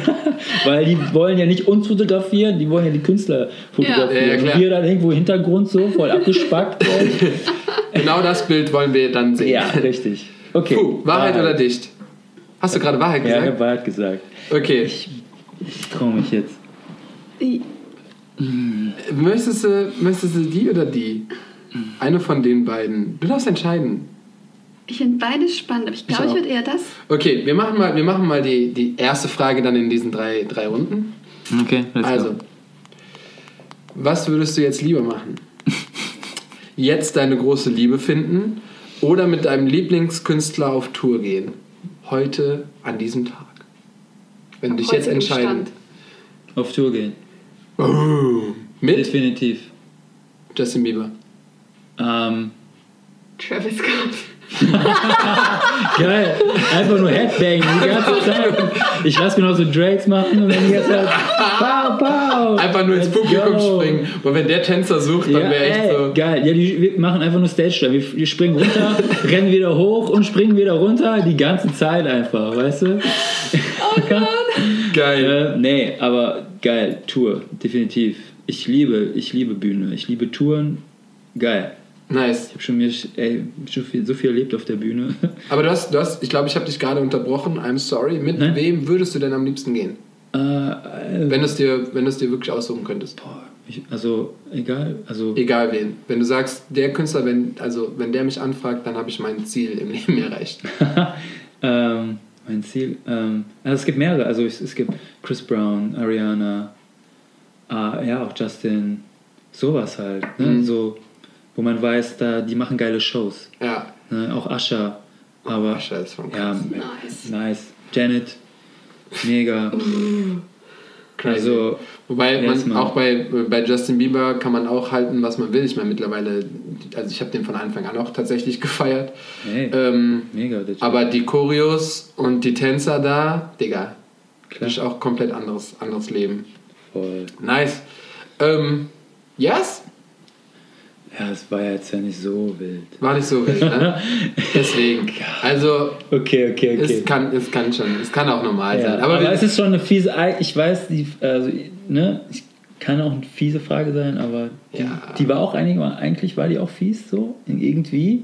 weil die wollen ja nicht uns fotografieren, die wollen ja die Künstler fotografieren. Ja, ja, klar. und wir dann irgendwo im Hintergrund so, voll abgespackt. Genau das Bild wollen wir dann sehen. ja, richtig. Okay. Puh, Wahrheit oder Dicht? Hast du gerade Wahrheit Ja, ich gesagt? habe Wahrheit gesagt. Okay. Ich, ich traue mich jetzt. Möchtest du, möchtest du die oder die? Eine von den beiden. Du darfst entscheiden. Ich finde beides spannend, aber ich glaube, ich, auch. würde eher das. Okay, wir machen mal, wir machen mal die, die erste Frage dann in diesen drei, drei Runden. Okay, let's Also, go. was würdest du jetzt lieber machen? Jetzt deine große Liebe finden oder mit deinem Lieblingskünstler auf Tour gehen? Heute, an diesem Tag. Wenn du dich jetzt entscheiden. Stand. Auf Tour gehen. Oh, mit Definitiv. Justin Bieber. Ähm, Travis Scott. geil. Einfach nur Headbang die ganze Zeit. Ich lasse mir noch so Drakes machen und dann die ganze Zeit. Pow, pow. Einfach nur ins Publikum go. springen. Und wenn der Tänzer sucht, dann Ja, wäre echt ey, so. geil. Ja, die wir machen einfach nur Stage. Wir, wir springen runter, rennen wieder hoch und springen wieder runter. Die ganze Zeit einfach, weißt du? Oh Gott. Geil. Äh, nee, aber geil, Tour, definitiv. Ich liebe, ich liebe Bühne, ich liebe Touren, geil. Nice. Ich habe schon, mir, ey, schon viel, so viel erlebt auf der Bühne. Aber du hast, du hast ich glaube, ich habe dich gerade unterbrochen. I'm sorry. Mit Nein. wem würdest du denn am liebsten gehen? äh, äh, Wenn du es dir, wenn dir wirklich aussuchen könntest. boah, ich, also, egal, also, Egal wen. Wenn du sagst, der Künstler, wenn, also wenn der mich anfragt, dann habe ich mein Ziel im Leben erreicht. ähm, mein Ziel, ähm, also es gibt mehrere, also es, es gibt Chris Brown, Ariana, äh, ja, auch Justin, sowas halt, ne? Mhm. so, wo man weiß, da, die machen geile Shows, Ja. ne? auch Usher, aber, Usher ist ja, krass. Nice. nice, Janet, mega, Crazy. also, Wobei man auch bei, bei Justin Bieber kann man auch halten, was man will. Ich meine, mittlerweile, also ich habe den von Anfang an auch tatsächlich gefeiert. hey, Ähm, mega, aber die Choreos und die Tänzer da, Digga, Klar. ist auch komplett anderes, anderes Leben. voll. Nice. Ähm, yes? Ja, es war ja jetzt ja nicht so wild. War nicht so wild, ne? Deswegen. Also, Okay, okay, okay. es kann, es kann schon, es kann auch normal Ja, sein. aber Aber, es ist schon eine fiese, ich weiß, die, also, ne, ich kann auch eine fiese Frage sein, aber die, Ja. die war auch einig, eigentlich war die auch fies so, irgendwie,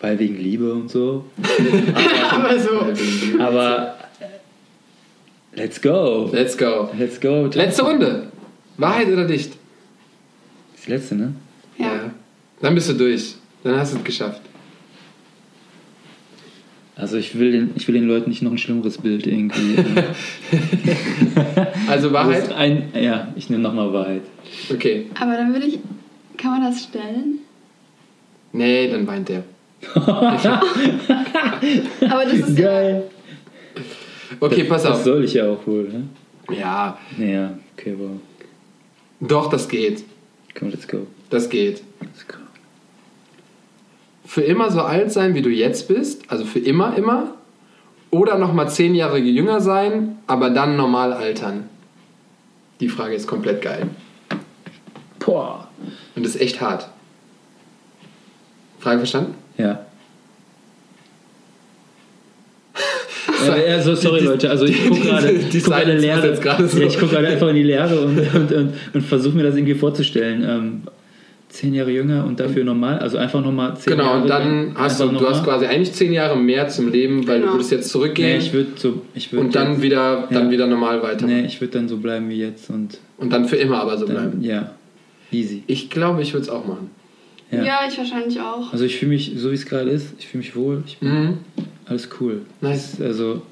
weil wegen Liebe und so. Aber so. Aber let's go. let's go. Let's go. Letzte Runde. Wahrheit oder Dicht? Das letzte, ne? Ja. Dann bist du durch. Dann hast du es geschafft. Also ich will, den, ich will den Leuten nicht noch ein schlimmeres Bild irgendwie. äh, Also das Wahrheit? ein, ja, ich nehme nochmal Wahrheit. Okay. Aber dann würde ich. Kann man das stellen? Nee, dann weint der. Aber das ist ja. Geil. Okay, pass Das auf. soll ich ja auch wohl, ne? Ja, Naja, okay, wow. doch, das geht. Komm, let's go. Das geht. Let's go. Für immer so alt sein, wie du jetzt bist, also für immer, immer. Oder nochmal zehn Jahre jünger sein, aber dann normal altern. Die Frage ist komplett geil. Boah. Und ist echt hart. Frage verstanden? Ja. Äh, also, sorry Die- Leute, also ich gucke gerade guck Leere. so. Ja, ich gucke gerade einfach in die Leere und, und, und, und versuche mir das irgendwie vorzustellen. Ähm, zehn Jahre jünger und dafür normal, also einfach nochmal zehn Genau, Jahre. und dann hast du, du hast quasi eigentlich zehn Jahre mehr zum Leben, weil Genau. du würdest jetzt Nee, zurückgehen ich würde so, ich würd und dann jetzt- wieder, dann ja. wieder normal weiter. Nee, ich würde dann so bleiben wie jetzt und Und dann für immer aber so dann, bleiben. ja, easy. Ich glaube, ich würde es auch machen. Ja. Ja, ich wahrscheinlich auch. Also ich fühle mich, so wie es gerade ist, ich fühle mich wohl, ich bin Mhm. alles cool. Nice. Also,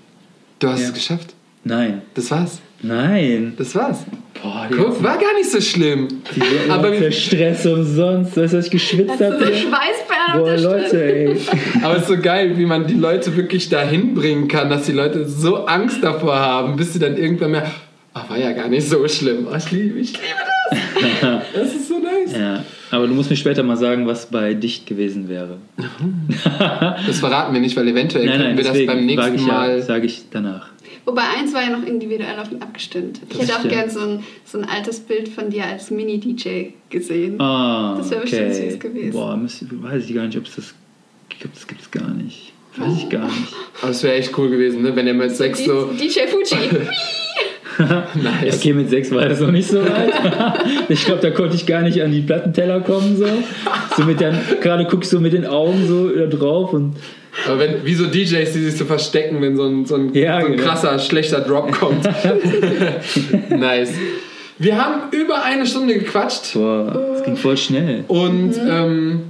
Du hast Ja. es geschafft. nein, Das war's. Nein. Das war's. Boah, die Guck, war gar nicht so schlimm. Aber Aber, der Stress umsonst, was ich geschwitzt habe? so Schweißperlen auf Boah? Leute, ey. aber es ist so geil, wie man die Leute wirklich dahin bringen kann, dass die Leute so Angst davor haben, bis sie dann irgendwann mehr. Ach, war ja gar nicht so schlimm. Oh, ich liebe, ich liebe das. Das ist so nice. Ja, aber du musst mir später mal sagen, was bei dicht gewesen wäre. Das verraten wir nicht, weil eventuell nein, können nein, wir das beim nächsten ich ja, Mal. sage ich danach. Wobei eins war ja noch individuell auf ihn abgestimmt. Ich Das hätte auch gern so ein, so ein altes Bild von dir als Mini-DJ gesehen. Ah, Das wäre bestimmt okay. süß gewesen. Boah, weiß ich gar nicht, ob es das gibt. Das gibt es gar nicht. Weiß ich gar nicht. Aber es wäre echt cool gewesen, ne? wenn er mit sechs so. DJ Fuji. Nice. okay, mit sechs war das noch nicht so weit. ich glaube, da konnte ich gar nicht an die Plattenteller kommen. So, so mit der, gerade guckst du mit den Augen so da drauf und Aber wenn, wie so DJs, die sich so verstecken, wenn so ein, so ein, Ja, so ein genau. krasser, schlechter Drop kommt. nice. Wir haben über eine Stunde gequatscht boah, das ging voll schnell. und ähm,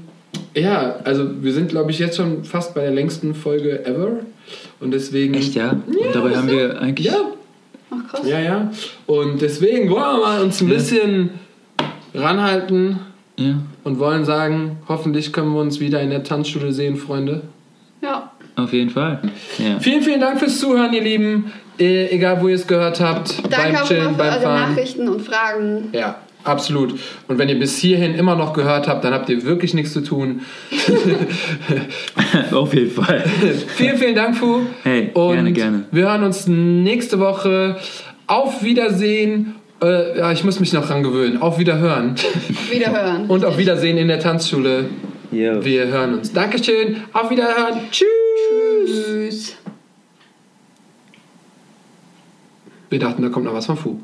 ja, also wir sind, glaube ich, jetzt schon fast bei der längsten Folge ever. Und deswegen. Echt, ja? Und dabei haben wir eigentlich. Ja, Ach krass. ja, ja. Und deswegen wollen wir mal uns ein bisschen ranhalten ja. und wollen sagen, hoffentlich können wir uns wieder in der Tanzschule sehen, Freunde. Ja. Auf jeden Fall. Ja. Vielen, vielen Dank fürs Zuhören, ihr Lieben. Äh, egal, wo ihr es gehört habt. Danke beim auch Chillen, immer für beim eure Fahren. Nachrichten und Fragen. Ja, absolut. Und wenn ihr bis hierhin immer noch gehört habt, dann habt ihr wirklich nichts zu tun. Auf jeden Fall. vielen, vielen Dank, Fu. Hey, Und gerne, gerne. wir hören uns nächste Woche. Auf Wiedersehen. Äh, ja, ich muss mich noch dran gewöhnen. Auf Wiederhören. Auf Wiederhören. Und auf Wiedersehen in der Tanzschule. Jo. Wir hören uns. Dankeschön. Auf Wiederhören. Tschüss. Tschüss. Wir dachten, da kommt noch was von Fu.